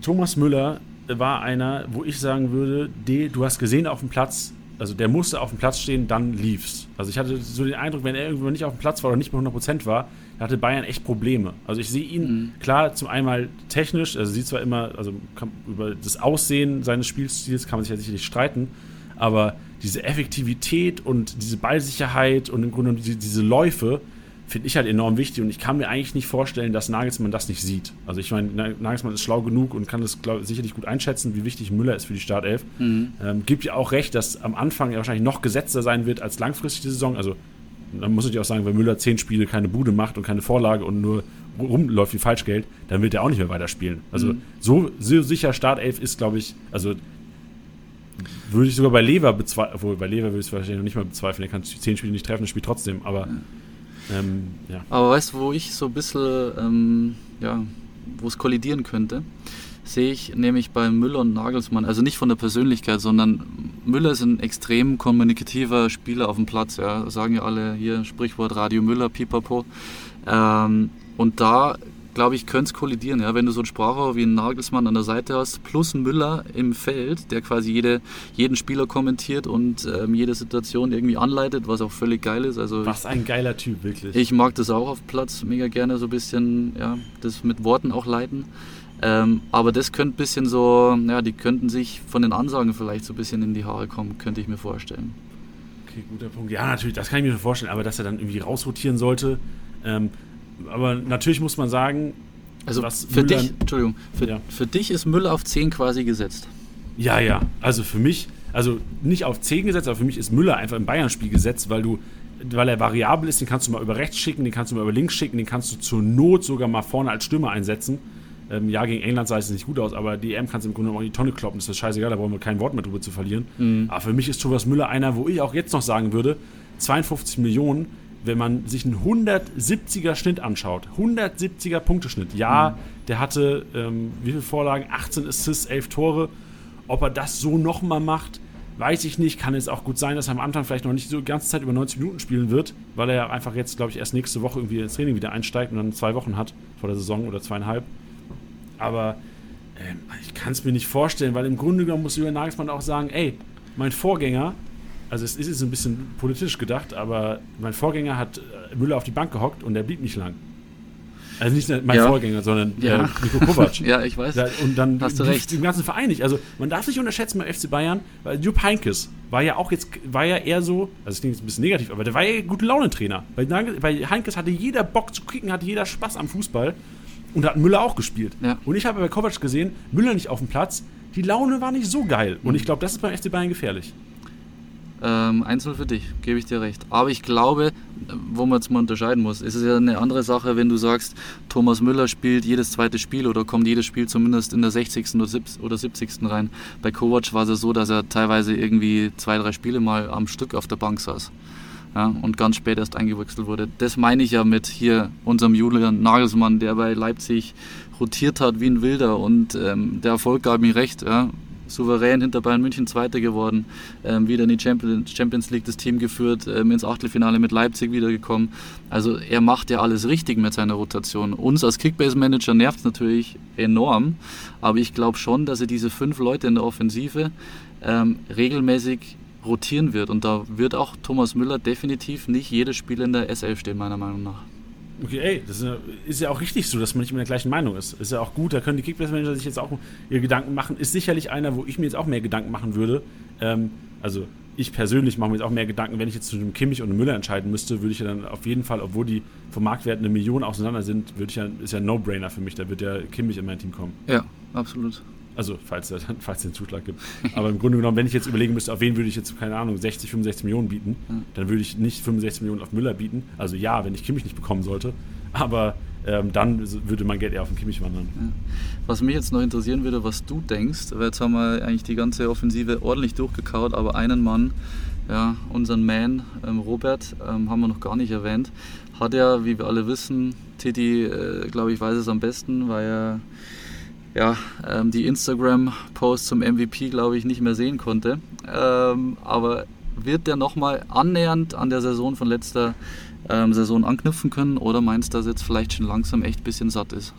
Thomas Müller war einer, wo ich sagen würde, de, du hast gesehen auf dem Platz, also der musste auf dem Platz stehen, dann lief's. Also ich hatte so den Eindruck, wenn er irgendwo nicht auf dem Platz war oder nicht mehr 100% war, da hatte Bayern echt Probleme. Also ich sehe ihn, mhm. klar, zum einmal technisch, also sieht zwar immer, also kann, über das Aussehen seines Spielstils kann man sich ja sicherlich streiten, aber diese Effektivität und diese Ballsicherheit und im Grunde diese, diese Läufe, finde ich halt enorm wichtig und ich kann mir eigentlich nicht vorstellen, dass Nagelsmann das nicht sieht. Also ich meine, Nagelsmann ist schlau genug und kann das glaub, sicherlich gut einschätzen, wie wichtig Müller ist für die Startelf. Mhm. Ähm, gibt ja auch recht, dass am Anfang er wahrscheinlich noch gesetzter sein wird als langfristig die Saison. Also dann muss ich auch sagen, wenn Müller zehn Spiele keine Bude macht und keine Vorlage und nur rumläuft wie Falschgeld, dann wird er auch nicht mehr weiterspielen. Also mhm. so, so sicher Startelf ist, glaube ich, also würde ich sogar bei Lever bezweifeln, obwohl bei Lever würde ich es wahrscheinlich noch nicht mal bezweifeln, er kann zehn Spiele nicht treffen, spielt trotzdem, aber ja. Ähm, ja. Aber weißt du, wo ich so ein bisschen, ähm, ja, wo es kollidieren könnte, sehe ich nämlich bei Müller und Nagelsmann, also nicht von der Persönlichkeit, sondern Müller ist ein extrem kommunikativer Spieler auf dem Platz. Ja. Sagen ja alle hier Sprichwort Radio Müller, pipapo. Ähm, und da glaube ich, könnte es kollidieren. Ja? Wenn du so einen Sprachrohr wie einen Nagelsmann an der Seite hast, plus einen Müller im Feld, der quasi jede, jeden Spieler kommentiert und ähm, jede Situation irgendwie anleitet, was auch völlig geil ist. Also was ein geiler Typ, wirklich. Ich mag das auch auf Platz mega gerne, so ein bisschen, ja, das mit Worten auch leiten. Ähm, aber das könnte ein bisschen so, ja, die könnten sich von den Ansagen vielleicht so ein bisschen in die Haare kommen, könnte ich mir vorstellen. Okay, guter Punkt. Ja, natürlich, das kann ich mir vorstellen, aber dass er dann irgendwie rausrotieren sollte, ähm, aber natürlich muss man sagen, also für Müller, dich, Entschuldigung, für, ja. für dich ist Müller auf 10 quasi gesetzt. Ja, ja. Also für mich, also nicht auf 10 gesetzt, aber für mich ist Müller einfach im Bayern-Spiel gesetzt, weil du, weil er variabel ist, den kannst du mal über rechts schicken, den kannst du mal über links schicken, den kannst du zur Not sogar mal vorne als Stürmer einsetzen. Ähm, ja, gegen England sah es nicht gut aus, aber die EM kannst du im Grunde auch in die Tonne kloppen. Das ist scheißegal, da brauchen wir kein Wort mehr drüber zu verlieren. Mhm. Aber für mich ist Thomas Müller einer, wo ich auch jetzt noch sagen würde, 52 Millionen wenn man sich einen 170er Schnitt anschaut, 170er Punkteschnitt, ja, mhm. der hatte ähm, wie viele Vorlagen? 18 Assists, 11 Tore. Ob er das so nochmal macht, weiß ich nicht. Kann es auch gut sein, dass er am Anfang vielleicht noch nicht so die ganze Zeit über 90 Minuten spielen wird, weil er ja einfach jetzt, glaube ich, erst nächste Woche irgendwie ins Training wieder einsteigt und dann zwei Wochen hat vor der Saison oder zweieinhalb. Aber äh, ich kann es mir nicht vorstellen, weil im Grunde genommen muss Julian Nagelsmann auch sagen, ey, mein Vorgänger also es ist jetzt ein bisschen politisch gedacht, aber mein Vorgänger hat äh, Müller auf die Bank gehockt und der blieb nicht lang. Also nicht mein ja. Vorgänger, sondern ja. äh, Nico Kovac. ja, ich weiß. Und dann Hast du recht. im ganzen Verein nicht. Also man darf nicht unterschätzen bei FC Bayern, weil Jupp Heinkes war ja auch jetzt, war ja eher so, also es klingt jetzt ein bisschen negativ, aber der war ja gute Launentrainer. Bei, bei Heinkes hatte jeder Bock zu kicken, hatte jeder Spaß am Fußball und da hat Müller auch gespielt. Ja. Und ich habe bei Kovac gesehen, Müller nicht auf dem Platz, die Laune war nicht so geil. Und mhm. ich glaube, das ist beim FC Bayern gefährlich. Ähm, Einzel für dich, gebe ich dir recht. Aber ich glaube, wo man jetzt mal unterscheiden muss, ist es ja eine andere Sache, wenn du sagst, Thomas Müller spielt jedes zweite Spiel oder kommt jedes Spiel zumindest in der 60. oder 70. rein. Bei Kovac war es ja so, dass er teilweise irgendwie zwei, drei Spiele mal am Stück auf der Bank saß. Ja, und ganz spät erst eingewechselt wurde. Das meine ich ja mit hier unserem Julian Nagelsmann, der bei Leipzig rotiert hat wie ein Wilder und ähm, der Erfolg gab ihm recht. Ja souverän hinter Bayern München Zweiter geworden, ähm, wieder in die Champions League das Team geführt, ähm, ins Achtelfinale mit Leipzig wiedergekommen. Also er macht ja alles richtig mit seiner Rotation. Uns als Kickbase-Manager nervt es natürlich enorm, aber ich glaube schon, dass er diese fünf Leute in der Offensive ähm, regelmäßig rotieren wird. Und da wird auch Thomas Müller definitiv nicht jedes Spiel in der S11 stehen, meiner Meinung nach. Okay, ey, das ist ja auch richtig so, dass man nicht mit der gleichen Meinung ist. Ist ja auch gut, da können die Kickbase-Manager sich jetzt auch ihre Gedanken machen. Ist sicherlich einer, wo ich mir jetzt auch mehr Gedanken machen würde. Ähm, also, ich persönlich mache mir jetzt auch mehr Gedanken, wenn ich jetzt zwischen einem Kimmich und einem Müller entscheiden müsste, würde ich ja dann auf jeden Fall, obwohl die vom Marktwert eine Million auseinander sind, würde ich ja, ist ja ein No-Brainer für mich, da wird ja Kimmich in mein Team kommen. Ja, absolut. Also, falls es falls den Zuschlag gibt. Aber im Grunde genommen, wenn ich jetzt überlegen müsste, auf wen würde ich jetzt, keine Ahnung, 60, 65 Millionen bieten, Ja. dann würde ich nicht 65 Millionen auf Müller bieten. Also ja, wenn ich Kimmich nicht bekommen sollte. Aber ähm, dann würde mein Geld eher auf den Kimmich wandern. Was mich jetzt noch interessieren würde, was du denkst, weil jetzt haben wir eigentlich die ganze Offensive ordentlich durchgekaut, aber einen Mann, ja, unseren Man, ähm, Robert, ähm, haben wir noch gar nicht erwähnt, hat ja, wie wir alle wissen, Titi, äh, glaube ich, weiß es am besten, weil er ja, ähm, die Instagram-Posts zum MVP, glaube ich, nicht mehr sehen konnte. Ähm, aber wird der nochmal annähernd an der Saison von letzter ähm, Saison anknüpfen können oder meinst du, dass jetzt vielleicht schon langsam echt ein bisschen satt ist?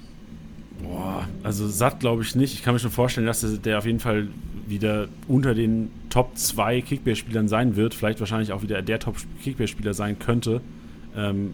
Boah, also satt glaube ich nicht. Ich kann mir schon vorstellen, dass der- der auf jeden Fall wieder unter den Top 2 Kickbase-Spielern sein wird. Vielleicht wahrscheinlich auch wieder der Top-Kickbase-Spieler sein könnte. Ähm,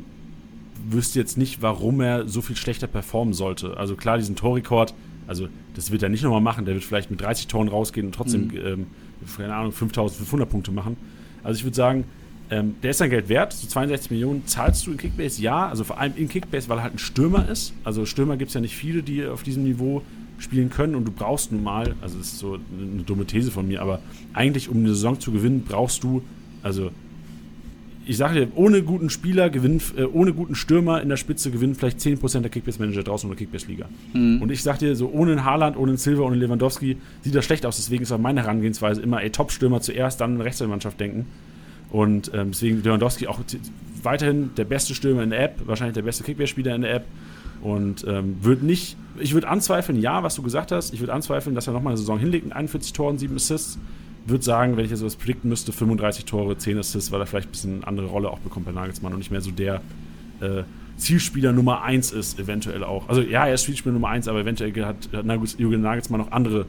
wüsste jetzt nicht, warum er so viel schlechter performen sollte. Also klar, diesen Torrekord, also das wird er nicht nochmal machen. Der wird vielleicht mit 30 Toren rausgehen und trotzdem, Mhm. ähm, keine Ahnung, 5500 Punkte machen. Also ich würde sagen, ähm, der ist sein Geld wert. So 62 Millionen zahlst du in Kickbase? Ja, also vor allem in Kickbase, weil er halt ein Stürmer ist. Also Stürmer gibt es ja nicht viele, die auf diesem Niveau spielen können und du brauchst nun mal, also das ist so eine dumme These von mir, aber eigentlich, um eine Saison zu gewinnen, brauchst du, also ich sage dir, ohne guten Spieler, gewinnen, äh, ohne guten Stürmer in der Spitze gewinnen vielleicht 10% der Kickbase-Manager draußen in der Kickbase-Liga. Mhm. Und ich sag dir, so ohne Haaland, ohne Silver, ohne Lewandowski sieht das schlecht aus. Deswegen ist auch meine Herangehensweise immer, ey, Top-Stürmer zuerst, dann rechts der Mannschaft denken. Und ähm, deswegen Lewandowski auch weiterhin der beste Stürmer in der App, wahrscheinlich der beste Kickbase-Spieler in der App. Und ähm, wird nicht, ich würde anzweifeln, ja, was du gesagt hast, ich würde anzweifeln, dass er nochmal eine Saison hinlegt mit 41 Toren, 7 Assists. Würde sagen, wenn ich jetzt sowas predikten müsste, 35 Tore, 10 Assists, weil er vielleicht ein bisschen eine andere Rolle auch bekommt bei Nagelsmann und nicht mehr so der äh, Zielspieler Nummer 1 ist, eventuell auch. Also ja, er ist Zielspieler Nummer 1, aber eventuell hat, hat Jürgen Nagelsmann noch andere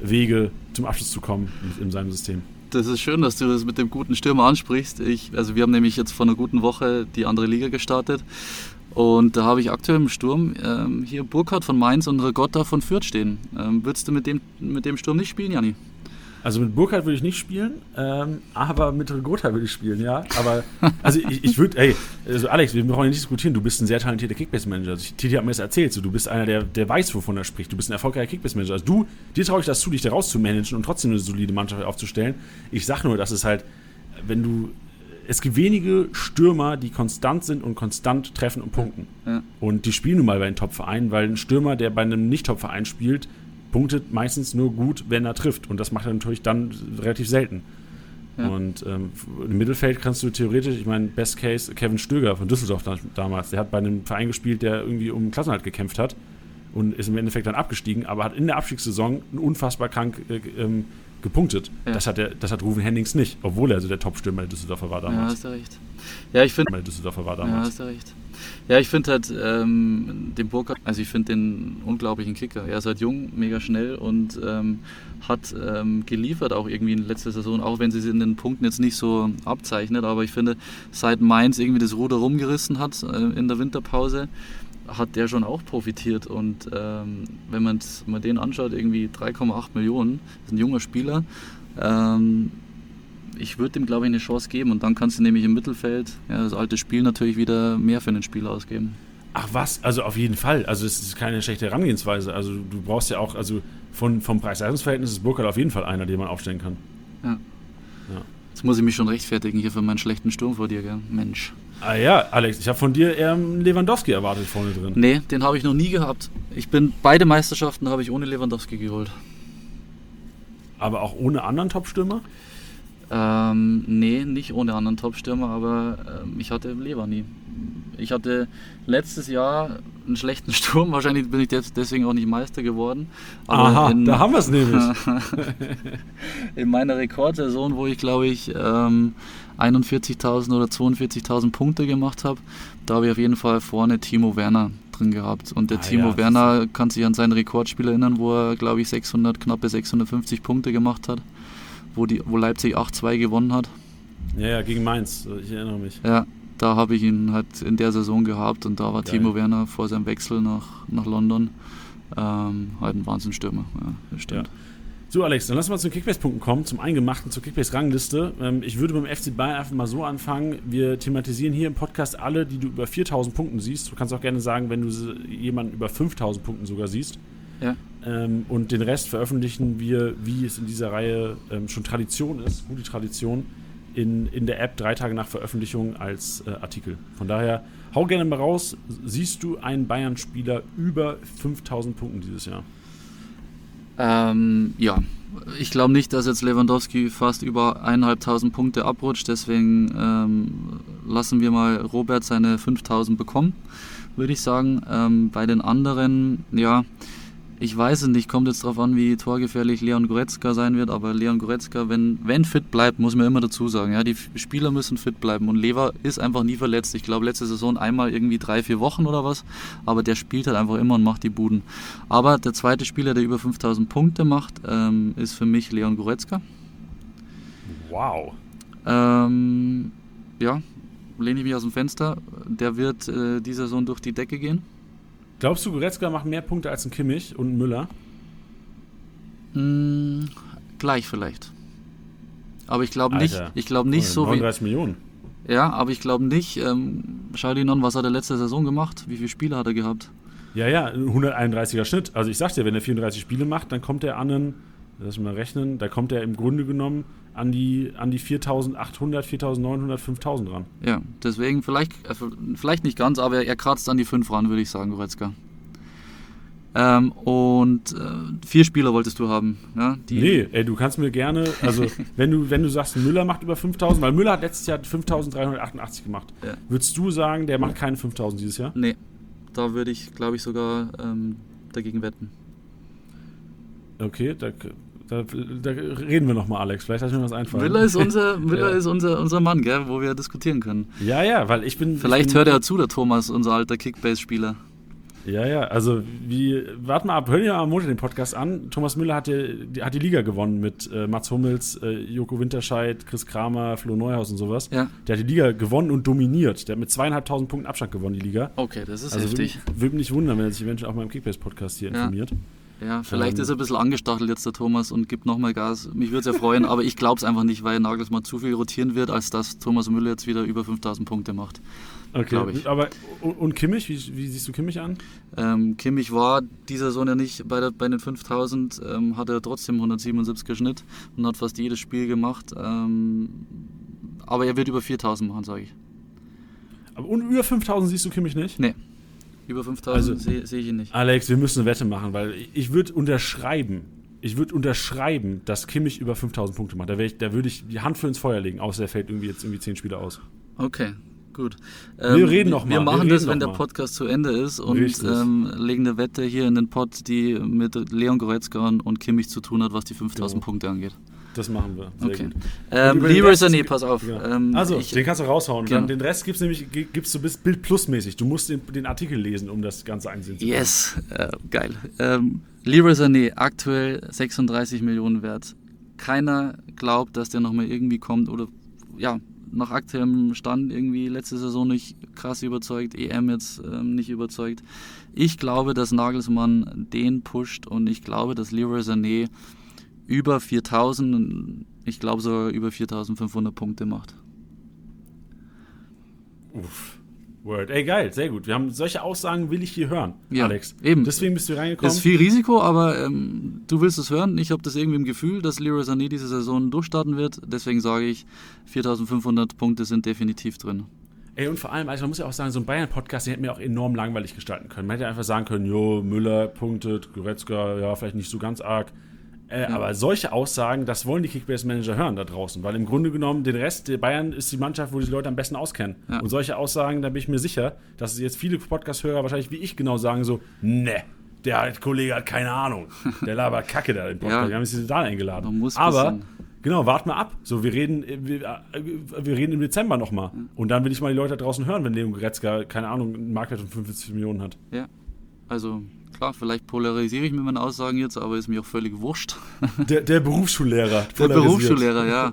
Wege zum Abschluss zu kommen in, in seinem System. Das ist schön, dass du das mit dem guten Stürmer ansprichst. Ich, also wir haben nämlich jetzt vor einer guten Woche die andere Liga gestartet. Und da habe ich aktuell im Sturm ähm, hier Burkhardt von Mainz und Regotta von Fürth stehen. Ähm, würdest du mit dem, mit dem Sturm nicht spielen, Janni? Also mit Burkhardt würde ich nicht spielen, ähm, aber mit Gotha würde ich spielen, ja. Aber, also ich, ich würde, ey, also Alex, wir brauchen ja nicht diskutieren, du bist ein sehr talentierter Kickbase-Manager. Also Titi hat mir das erzählt, so, du bist einer, der, der weiß, wovon er spricht. Du bist ein erfolgreicher Kickbase-Manager. Also du, dir traue ich das zu, dich da rauszumanagen und trotzdem eine solide Mannschaft aufzustellen. Ich sag nur, dass es halt, wenn du, es gibt wenige Stürmer, die konstant sind und konstant treffen und punkten. Ja. Und die spielen nun mal bei den Top-Vereinen, weil ein Stürmer, der bei einem Nicht-Top-Verein spielt, punktet meistens nur gut, wenn er trifft. Und das macht er natürlich dann relativ selten. Ja. Und ähm, im Mittelfeld kannst du theoretisch, ich meine, Best Case Kevin Stöger von Düsseldorf da, damals, der hat bei einem Verein gespielt, der irgendwie um Klassenhalt gekämpft hat und ist im Endeffekt dann abgestiegen, aber hat in der Abstiegssaison unfassbar krank äh, ähm, gepunktet. Ja. Das, hat der, das hat Ruven Hennings nicht, obwohl er also der Top-Stürmer der Düsseldorfer war Ja, damals. hast du recht. Ja, ich finde. Düsseldorfer war Ja, damals. hast du recht. Ja, ich finde halt ähm, den Burkhardt, also ich finde den unglaublichen Kicker. Er ist halt jung, mega schnell und ähm, hat ähm, geliefert auch irgendwie in letzter Saison, auch wenn sie es in den Punkten jetzt nicht so abzeichnet. Aber ich finde, seit Mainz irgendwie das Ruder rumgerissen hat äh, in der Winterpause, hat der schon auch profitiert. Und ähm, wenn man den anschaut, irgendwie 3,8 Millionen, ist ein junger Spieler. Ähm, ich würde ihm, glaube ich, eine Chance geben und dann kannst du nämlich im Mittelfeld, ja, das alte Spiel natürlich wieder mehr für den Spieler ausgeben. Ach was, also auf jeden Fall. Also es ist keine schlechte Herangehensweise. Also du brauchst ja auch, also von, vom Preis-Leistungs-Verhältnis ist Burkhardt auf jeden Fall einer, den man aufstellen kann. Jetzt muss ich mich schon rechtfertigen hier für meinen schlechten Sturm vor dir, gell? Mensch. Ah ja, Alex, ich habe von dir eher einen Lewandowski erwartet vorne drin. Nee, den habe ich noch nie gehabt. Ich bin beide Meisterschaften habe ich ohne Lewandowski geholt. Aber auch ohne anderen Top-Stürmer? Ähm, nee, nicht ohne anderen Topstürmer, aber ähm, ich hatte Lever nie. Ich hatte letztes Jahr einen schlechten Sturm, wahrscheinlich bin ich deswegen auch nicht Meister geworden. Aber Aha, in, da haben wir es nämlich. in meiner Rekordsaison, wo ich glaube ich ähm, 41.000 oder 42.000 Punkte gemacht habe, da habe ich auf jeden Fall vorne Timo Werner drin gehabt. Und der Ah, Timo ja, Werner kann sich an sein Rekordspiel erinnern, wo er glaube ich 600, knappe 650 Punkte gemacht hat, wo, die, wo Leipzig 8-2 gewonnen hat. ja, ja, gegen Mainz, ich erinnere mich. Ja, da habe ich ihn halt in der Saison gehabt und da war Geil. Timo Werner vor seinem Wechsel nach, nach London ähm, halt ein Wahnsinnsstürmer. Ja, das stimmt. So, Alex, dann lass mal zu Kickbase-Punkten kommen, zum Eingemachten, zur Kickbase-Rangliste. Ähm, ich würde beim FC Bayern einfach mal so anfangen. Wir thematisieren hier im Podcast alle, die du über 4000 Punkten siehst. Du kannst auch gerne sagen, wenn du jemanden über 5000 Punkten sogar siehst. Ja. Ähm, und den Rest veröffentlichen wir, wie es in dieser Reihe ähm, schon Tradition ist, gute Tradition, in, in der App drei Tage nach Veröffentlichung als äh, Artikel. Von daher, hau gerne mal raus. Siehst du einen Bayern-Spieler über 5000 Punkten dieses Jahr? Ähm, ja, ich glaube nicht, dass jetzt Lewandowski fast über 1.500 Punkte abrutscht. Deswegen ähm, lassen wir mal Robert seine 5.000 bekommen, würde ich sagen. Ähm, bei den anderen, ja, ich weiß es nicht, kommt jetzt darauf an, wie torgefährlich Leon Goretzka sein wird, aber Leon Goretzka, wenn, wenn fit bleibt, muss man immer dazu sagen, ja, die Spieler müssen fit bleiben und Lever ist einfach nie verletzt. Ich glaube, letzte Saison einmal irgendwie drei, vier Wochen oder was, aber der spielt halt einfach immer und macht die Buden. Aber der zweite Spieler, der über 5000 Punkte macht, ähm, ist für mich Leon Goretzka. Wow. Ähm, ja, lehne ich mich aus dem Fenster. Der wird äh, diese Saison durch die Decke gehen. Glaubst du, Goretzka macht mehr Punkte als ein Kimmich und ein Müller? Hm, gleich vielleicht. Aber ich glaube nicht, ich glaube nicht so 39 wie. Millionen. Ja, aber ich glaube nicht. Ähm, an, was hat er letzte Saison gemacht? Wie viele Spiele hat er gehabt? Ja, ja, 131er Schnitt. Also ich sag dir, wenn er 34 Spiele macht, dann kommt er an einen, lass mich mal rechnen, da kommt er im Grunde genommen an die, an die 4800, 4900, 5000 ran. Ja, deswegen vielleicht, äh, vielleicht nicht ganz, aber er kratzt an die 5 ran, würde ich sagen, Goretzka. Ähm, und äh, vier Spieler wolltest du haben. Ja, die nee, ey, du kannst mir gerne, also wenn du, wenn du sagst, Müller macht über 5000, weil Müller hat letztes Jahr 5388 gemacht. Ja. Würdest du sagen, der macht keine 5000 dieses Jahr? Nee, da würde ich, glaube ich, sogar ähm, dagegen wetten. Okay, da da, da reden wir nochmal, Alex. Vielleicht hat mir was einfallen. Müller ist unser, Müller ja. ist unser, unser Mann, gell, wo wir diskutieren können. Ja, ja, weil ich bin. Vielleicht ich bin, hört er zu, der Thomas, unser alter Kickbase-Spieler. Ja, ja, also wie, warten wir ab, hören wir am Montag den Podcast an. Thomas Müller hat die, hat die Liga gewonnen mit äh, Mats Hummels, äh, Joko Winterscheid, Chris Kramer, Flo Neuhaus und sowas. Ja. Der hat die Liga gewonnen und dominiert. Der hat mit zweieinhalbtausend Punkten Abstand gewonnen, die Liga. Okay, das ist also heftig. Würde, würde mich nicht wundern, wenn er sich eventuell auch mal im Kickbase-Podcast hier ja. informiert. Ja, vielleicht ähm, ist er ein bisschen angestachelt jetzt der Thomas und gibt nochmal Gas. Mich würde es ja freuen, aber ich glaube es einfach nicht, weil Nagelsmann zu viel rotieren wird, als dass Thomas Müller jetzt wieder über 5000 Punkte macht. Okay, ich. aber und Kimmich, wie, wie, siehst du Kimmich an? Ähm, Kimmich war dieser Saison ja nicht bei, der, bei den 5000, ähm, hat er trotzdem 177 Schnitt und hat fast jedes Spiel gemacht. Ähm, aber er wird über 4000 machen, sage ich. Aber und über 5000 siehst du Kimmich nicht? Nee. Über 5000 also, sehe seh ich ihn nicht. Alex, wir müssen eine Wette machen, weil ich würde unterschreiben, ich würde unterschreiben, dass Kimmich über 5000 Punkte macht. Da, ich, da würde ich die Hand für ins Feuer legen, außer er fällt irgendwie jetzt irgendwie 10 Spiele aus. Okay, gut. Ähm, wir reden noch mal. Wir machen wir das, wenn der Podcast zu Ende ist und ähm, legen eine Wette hier in den Pod, die mit Leon Goretzka und Kimmich zu tun hat, was die 5000 genau. Punkte angeht. Das machen wir. Sehr okay. Ähm, Leroy Sané, pass auf. Ja. Ähm, also, ich, den kannst du raushauen. Genau. den Rest gibt's nämlich gibt's du bist Bild Plus mäßig. Du musst den, den, Artikel lesen, um das Ganze einsehen zu können. Yes, äh, geil. Ähm, Leroy Sané, aktuell 36 Millionen wert. Keiner glaubt, dass der nochmal irgendwie kommt oder ja, nach aktuellem Stand irgendwie letzte Saison nicht krass überzeugt, EM jetzt ähm, nicht überzeugt. Ich glaube, dass Nagelsmann den pusht und ich glaube, dass Leroy Sané über 4000, ich glaube sogar über 4500 Punkte macht. Uff. Word. Ey, geil, sehr gut. Wir haben solche Aussagen, will ich hier hören, ja, Alex. Eben. Deswegen bist du reingekommen. Ist viel Risiko, aber ähm, du willst es hören. Ich habe das irgendwie im Gefühl, dass Leroy Sané diese Saison durchstarten wird. Deswegen sage ich, 4500 Punkte sind definitiv drin. Ey, und vor allem, also man muss ja auch sagen, so ein Bayern-Podcast, den hätten wir auch enorm langweilig gestalten können. Man hätte einfach sagen können, jo, Müller punktet, Goretzka, ja, vielleicht nicht so ganz arg. Äh, mhm. Aber solche Aussagen, das wollen die Kickbase-Manager hören da draußen, weil im Grunde genommen den Rest, der Bayern ist die Mannschaft, wo die Leute am besten auskennen. Ja. Und solche Aussagen, da bin ich mir sicher, dass jetzt viele Podcast-Hörer wahrscheinlich wie ich genau sagen so, ne, der Kollege hat keine Ahnung. Der labert Kacke da im Podcast. Ja. Wir haben sich da eingeladen. Aber genau, wart mal ab. So, wir reden, wir, wir reden im Dezember nochmal. Ja. Und dann will ich mal die Leute da draußen hören, wenn Leon Goretzka, keine Ahnung, einen Marktwert von 45 Millionen hat. Ja, also klar, vielleicht polarisiere ich mit meinen Aussagen jetzt, aber ist mir auch völlig wurscht. Der, der Berufsschullehrer. Der Berufsschullehrer, ja.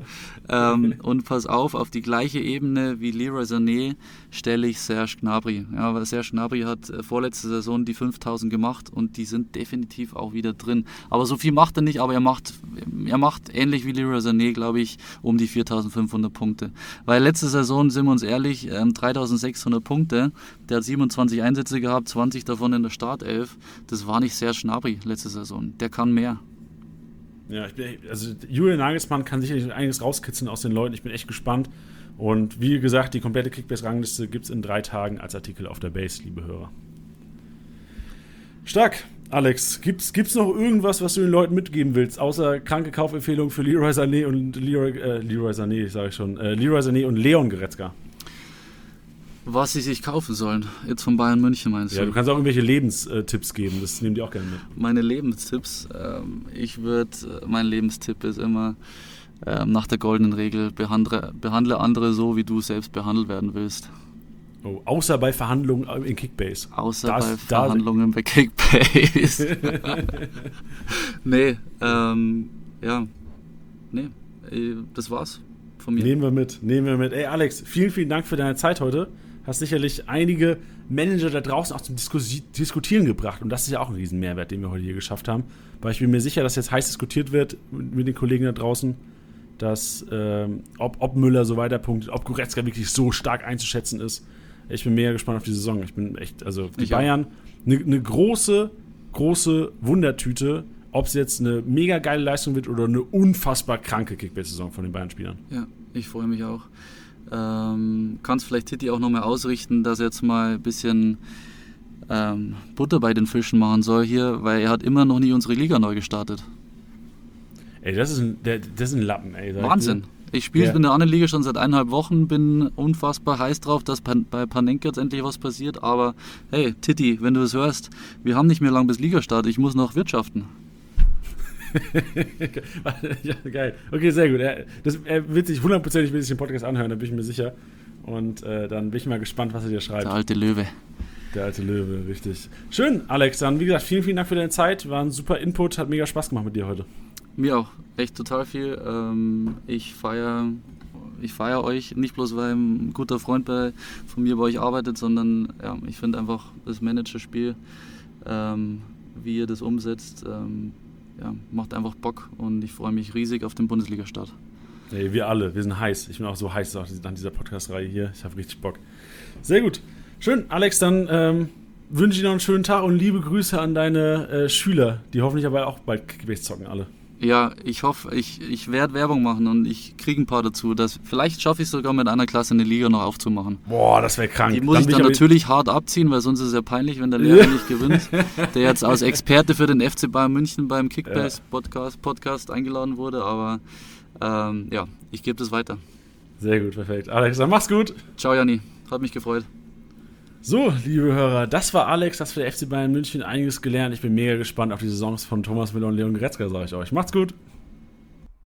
Ähm, und pass auf, auf die gleiche Ebene wie Leroy Sané stelle ich Serge Gnabry. Ja, weil Serge Gnabry hat äh, vorletzte Saison die 5000 gemacht und die sind definitiv auch wieder drin. Aber so viel macht er nicht, aber er macht, er macht ähnlich wie Leroy Sané, glaube ich, um die 4500 Punkte. Weil letzte Saison, sind wir uns ehrlich, ähm, 3600 Punkte, der hat 27 Einsätze gehabt, 20 davon in der Startelf. Das war nicht Serge Gnabry letzte Saison. Der kann mehr. Ja, ich bin, also Julian Nagelsmann kann sicherlich einiges rauskitzeln aus den Leuten. Ich bin echt gespannt. Und wie gesagt, die komplette Kickbase-Rangliste gibt es in drei Tagen als Artikel auf der Base, liebe Hörer. Stark. Alex, gibt's, gibt's noch irgendwas, was du den Leuten mitgeben willst, außer kranke Kaufempfehlungen für Leroy Sané und Leroy, äh, Leroy Sané, sage ich schon, äh, Leroy Sané und Leon Goretzka? Was sie sich kaufen sollen, jetzt von Bayern München meinst du? Ja, du kannst auch irgendwelche Lebenstipps geben, das nehmen die auch gerne mit. Meine Lebenstipps, ähm, ich würde, äh, mein Lebenstipp ist immer, ähm, nach der goldenen Regel, behandle, behandle andere so, wie du selbst behandelt werden willst. Oh, außer bei Verhandlungen in Kickbase. Außer das, bei Verhandlungen bei Kickbase. nee, ähm, ja, nee, äh, das war's von mir. Nehmen wir mit, nehmen wir mit. Ey, Alex, vielen, vielen Dank für deine Zeit heute. Hast sicherlich einige Manager da draußen auch zum Diskus Diskutieren gebracht. Und das ist ja auch ein Riesenmehrwert, den wir heute hier geschafft haben. Weil ich bin mir sicher, dass jetzt heiß diskutiert wird mit den Kollegen da draußen dass ähm, ob, ob Müller so weiter punktet, ob Goretzka wirklich so stark einzuschätzen ist. Ich bin mega gespannt auf die Saison. Ich bin echt, also die ich Bayern, eine ne große, große Wundertüte, ob es jetzt eine mega geile Leistung wird oder eine unfassbar kranke Kickbase-Saison von den Bayern-Spielern. Ja, ich freue mich auch. Ähm, Kannst vielleicht Titi auch nochmal ausrichten, dass er jetzt mal ein bisschen ähm, Butter bei den Fischen machen soll hier, weil er hat immer noch nie unsere Liga neu gestartet. Ey, das ist ein, das ist ein Lappen, ey. Wahnsinn. Ich spiele ja. in der anderen Liga schon seit eineinhalb Wochen, bin unfassbar heiß drauf, dass bei Panenka jetzt endlich was passiert. Aber hey, Titi, wenn du es hörst, wir haben nicht mehr lang bis Ligastart, ich muss noch wirtschaften. ja, geil. Okay, sehr gut. Er, das, er wird sich hundertprozentig den Podcast anhören, da bin ich mir sicher. Und äh, dann bin ich mal gespannt, was er dir schreibt. Der alte Löwe. Der alte Löwe, richtig. Schön, Alex. Dann, wie gesagt, vielen, vielen Dank für deine Zeit. War ein super Input, hat mega Spaß gemacht mit dir heute. Mir auch, echt total viel. Ähm, ich feiere ich feiere euch, nicht bloß weil ein guter Freund bei, von mir bei euch arbeitet, sondern ja, ich finde einfach das Managerspiel, ähm, wie ihr das umsetzt, ähm, ja, macht einfach Bock und ich freue mich riesig auf den Bundesliga-Start. Hey, wir alle, wir sind heiß. Ich bin auch so heiß an dieser Podcast-Reihe hier. Ich habe richtig Bock. Sehr gut. Schön, Alex, dann ähm, wünsche ich noch einen schönen Tag und liebe Grüße an deine äh, Schüler, die hoffentlich aber auch bald Kickbase zocken alle. Ja, ich hoffe, ich, ich werde Werbung machen und ich kriege ein paar dazu. Dass, vielleicht schaffe ich es sogar mit einer Klasse eine Liga noch aufzumachen. Boah, das wäre krank. Die muss dann ich dann natürlich hart abziehen, weil sonst ist es ja peinlich, wenn der Lehrer nicht gewinnt. Der jetzt als Experte für den FC Bayern München beim Kickbase Podcast, Podcast eingeladen wurde. Aber ähm, ja, ich gebe das weiter. Sehr gut, perfekt. Alex, dann mach's gut. Ciao, Janni. Hat mich gefreut. So, liebe Hörer, das war Alex, das für der FC Bayern München einiges gelernt. Ich bin mega gespannt auf die Saisons von Thomas Müller und Leon Gretzka, sage ich euch. Macht's gut!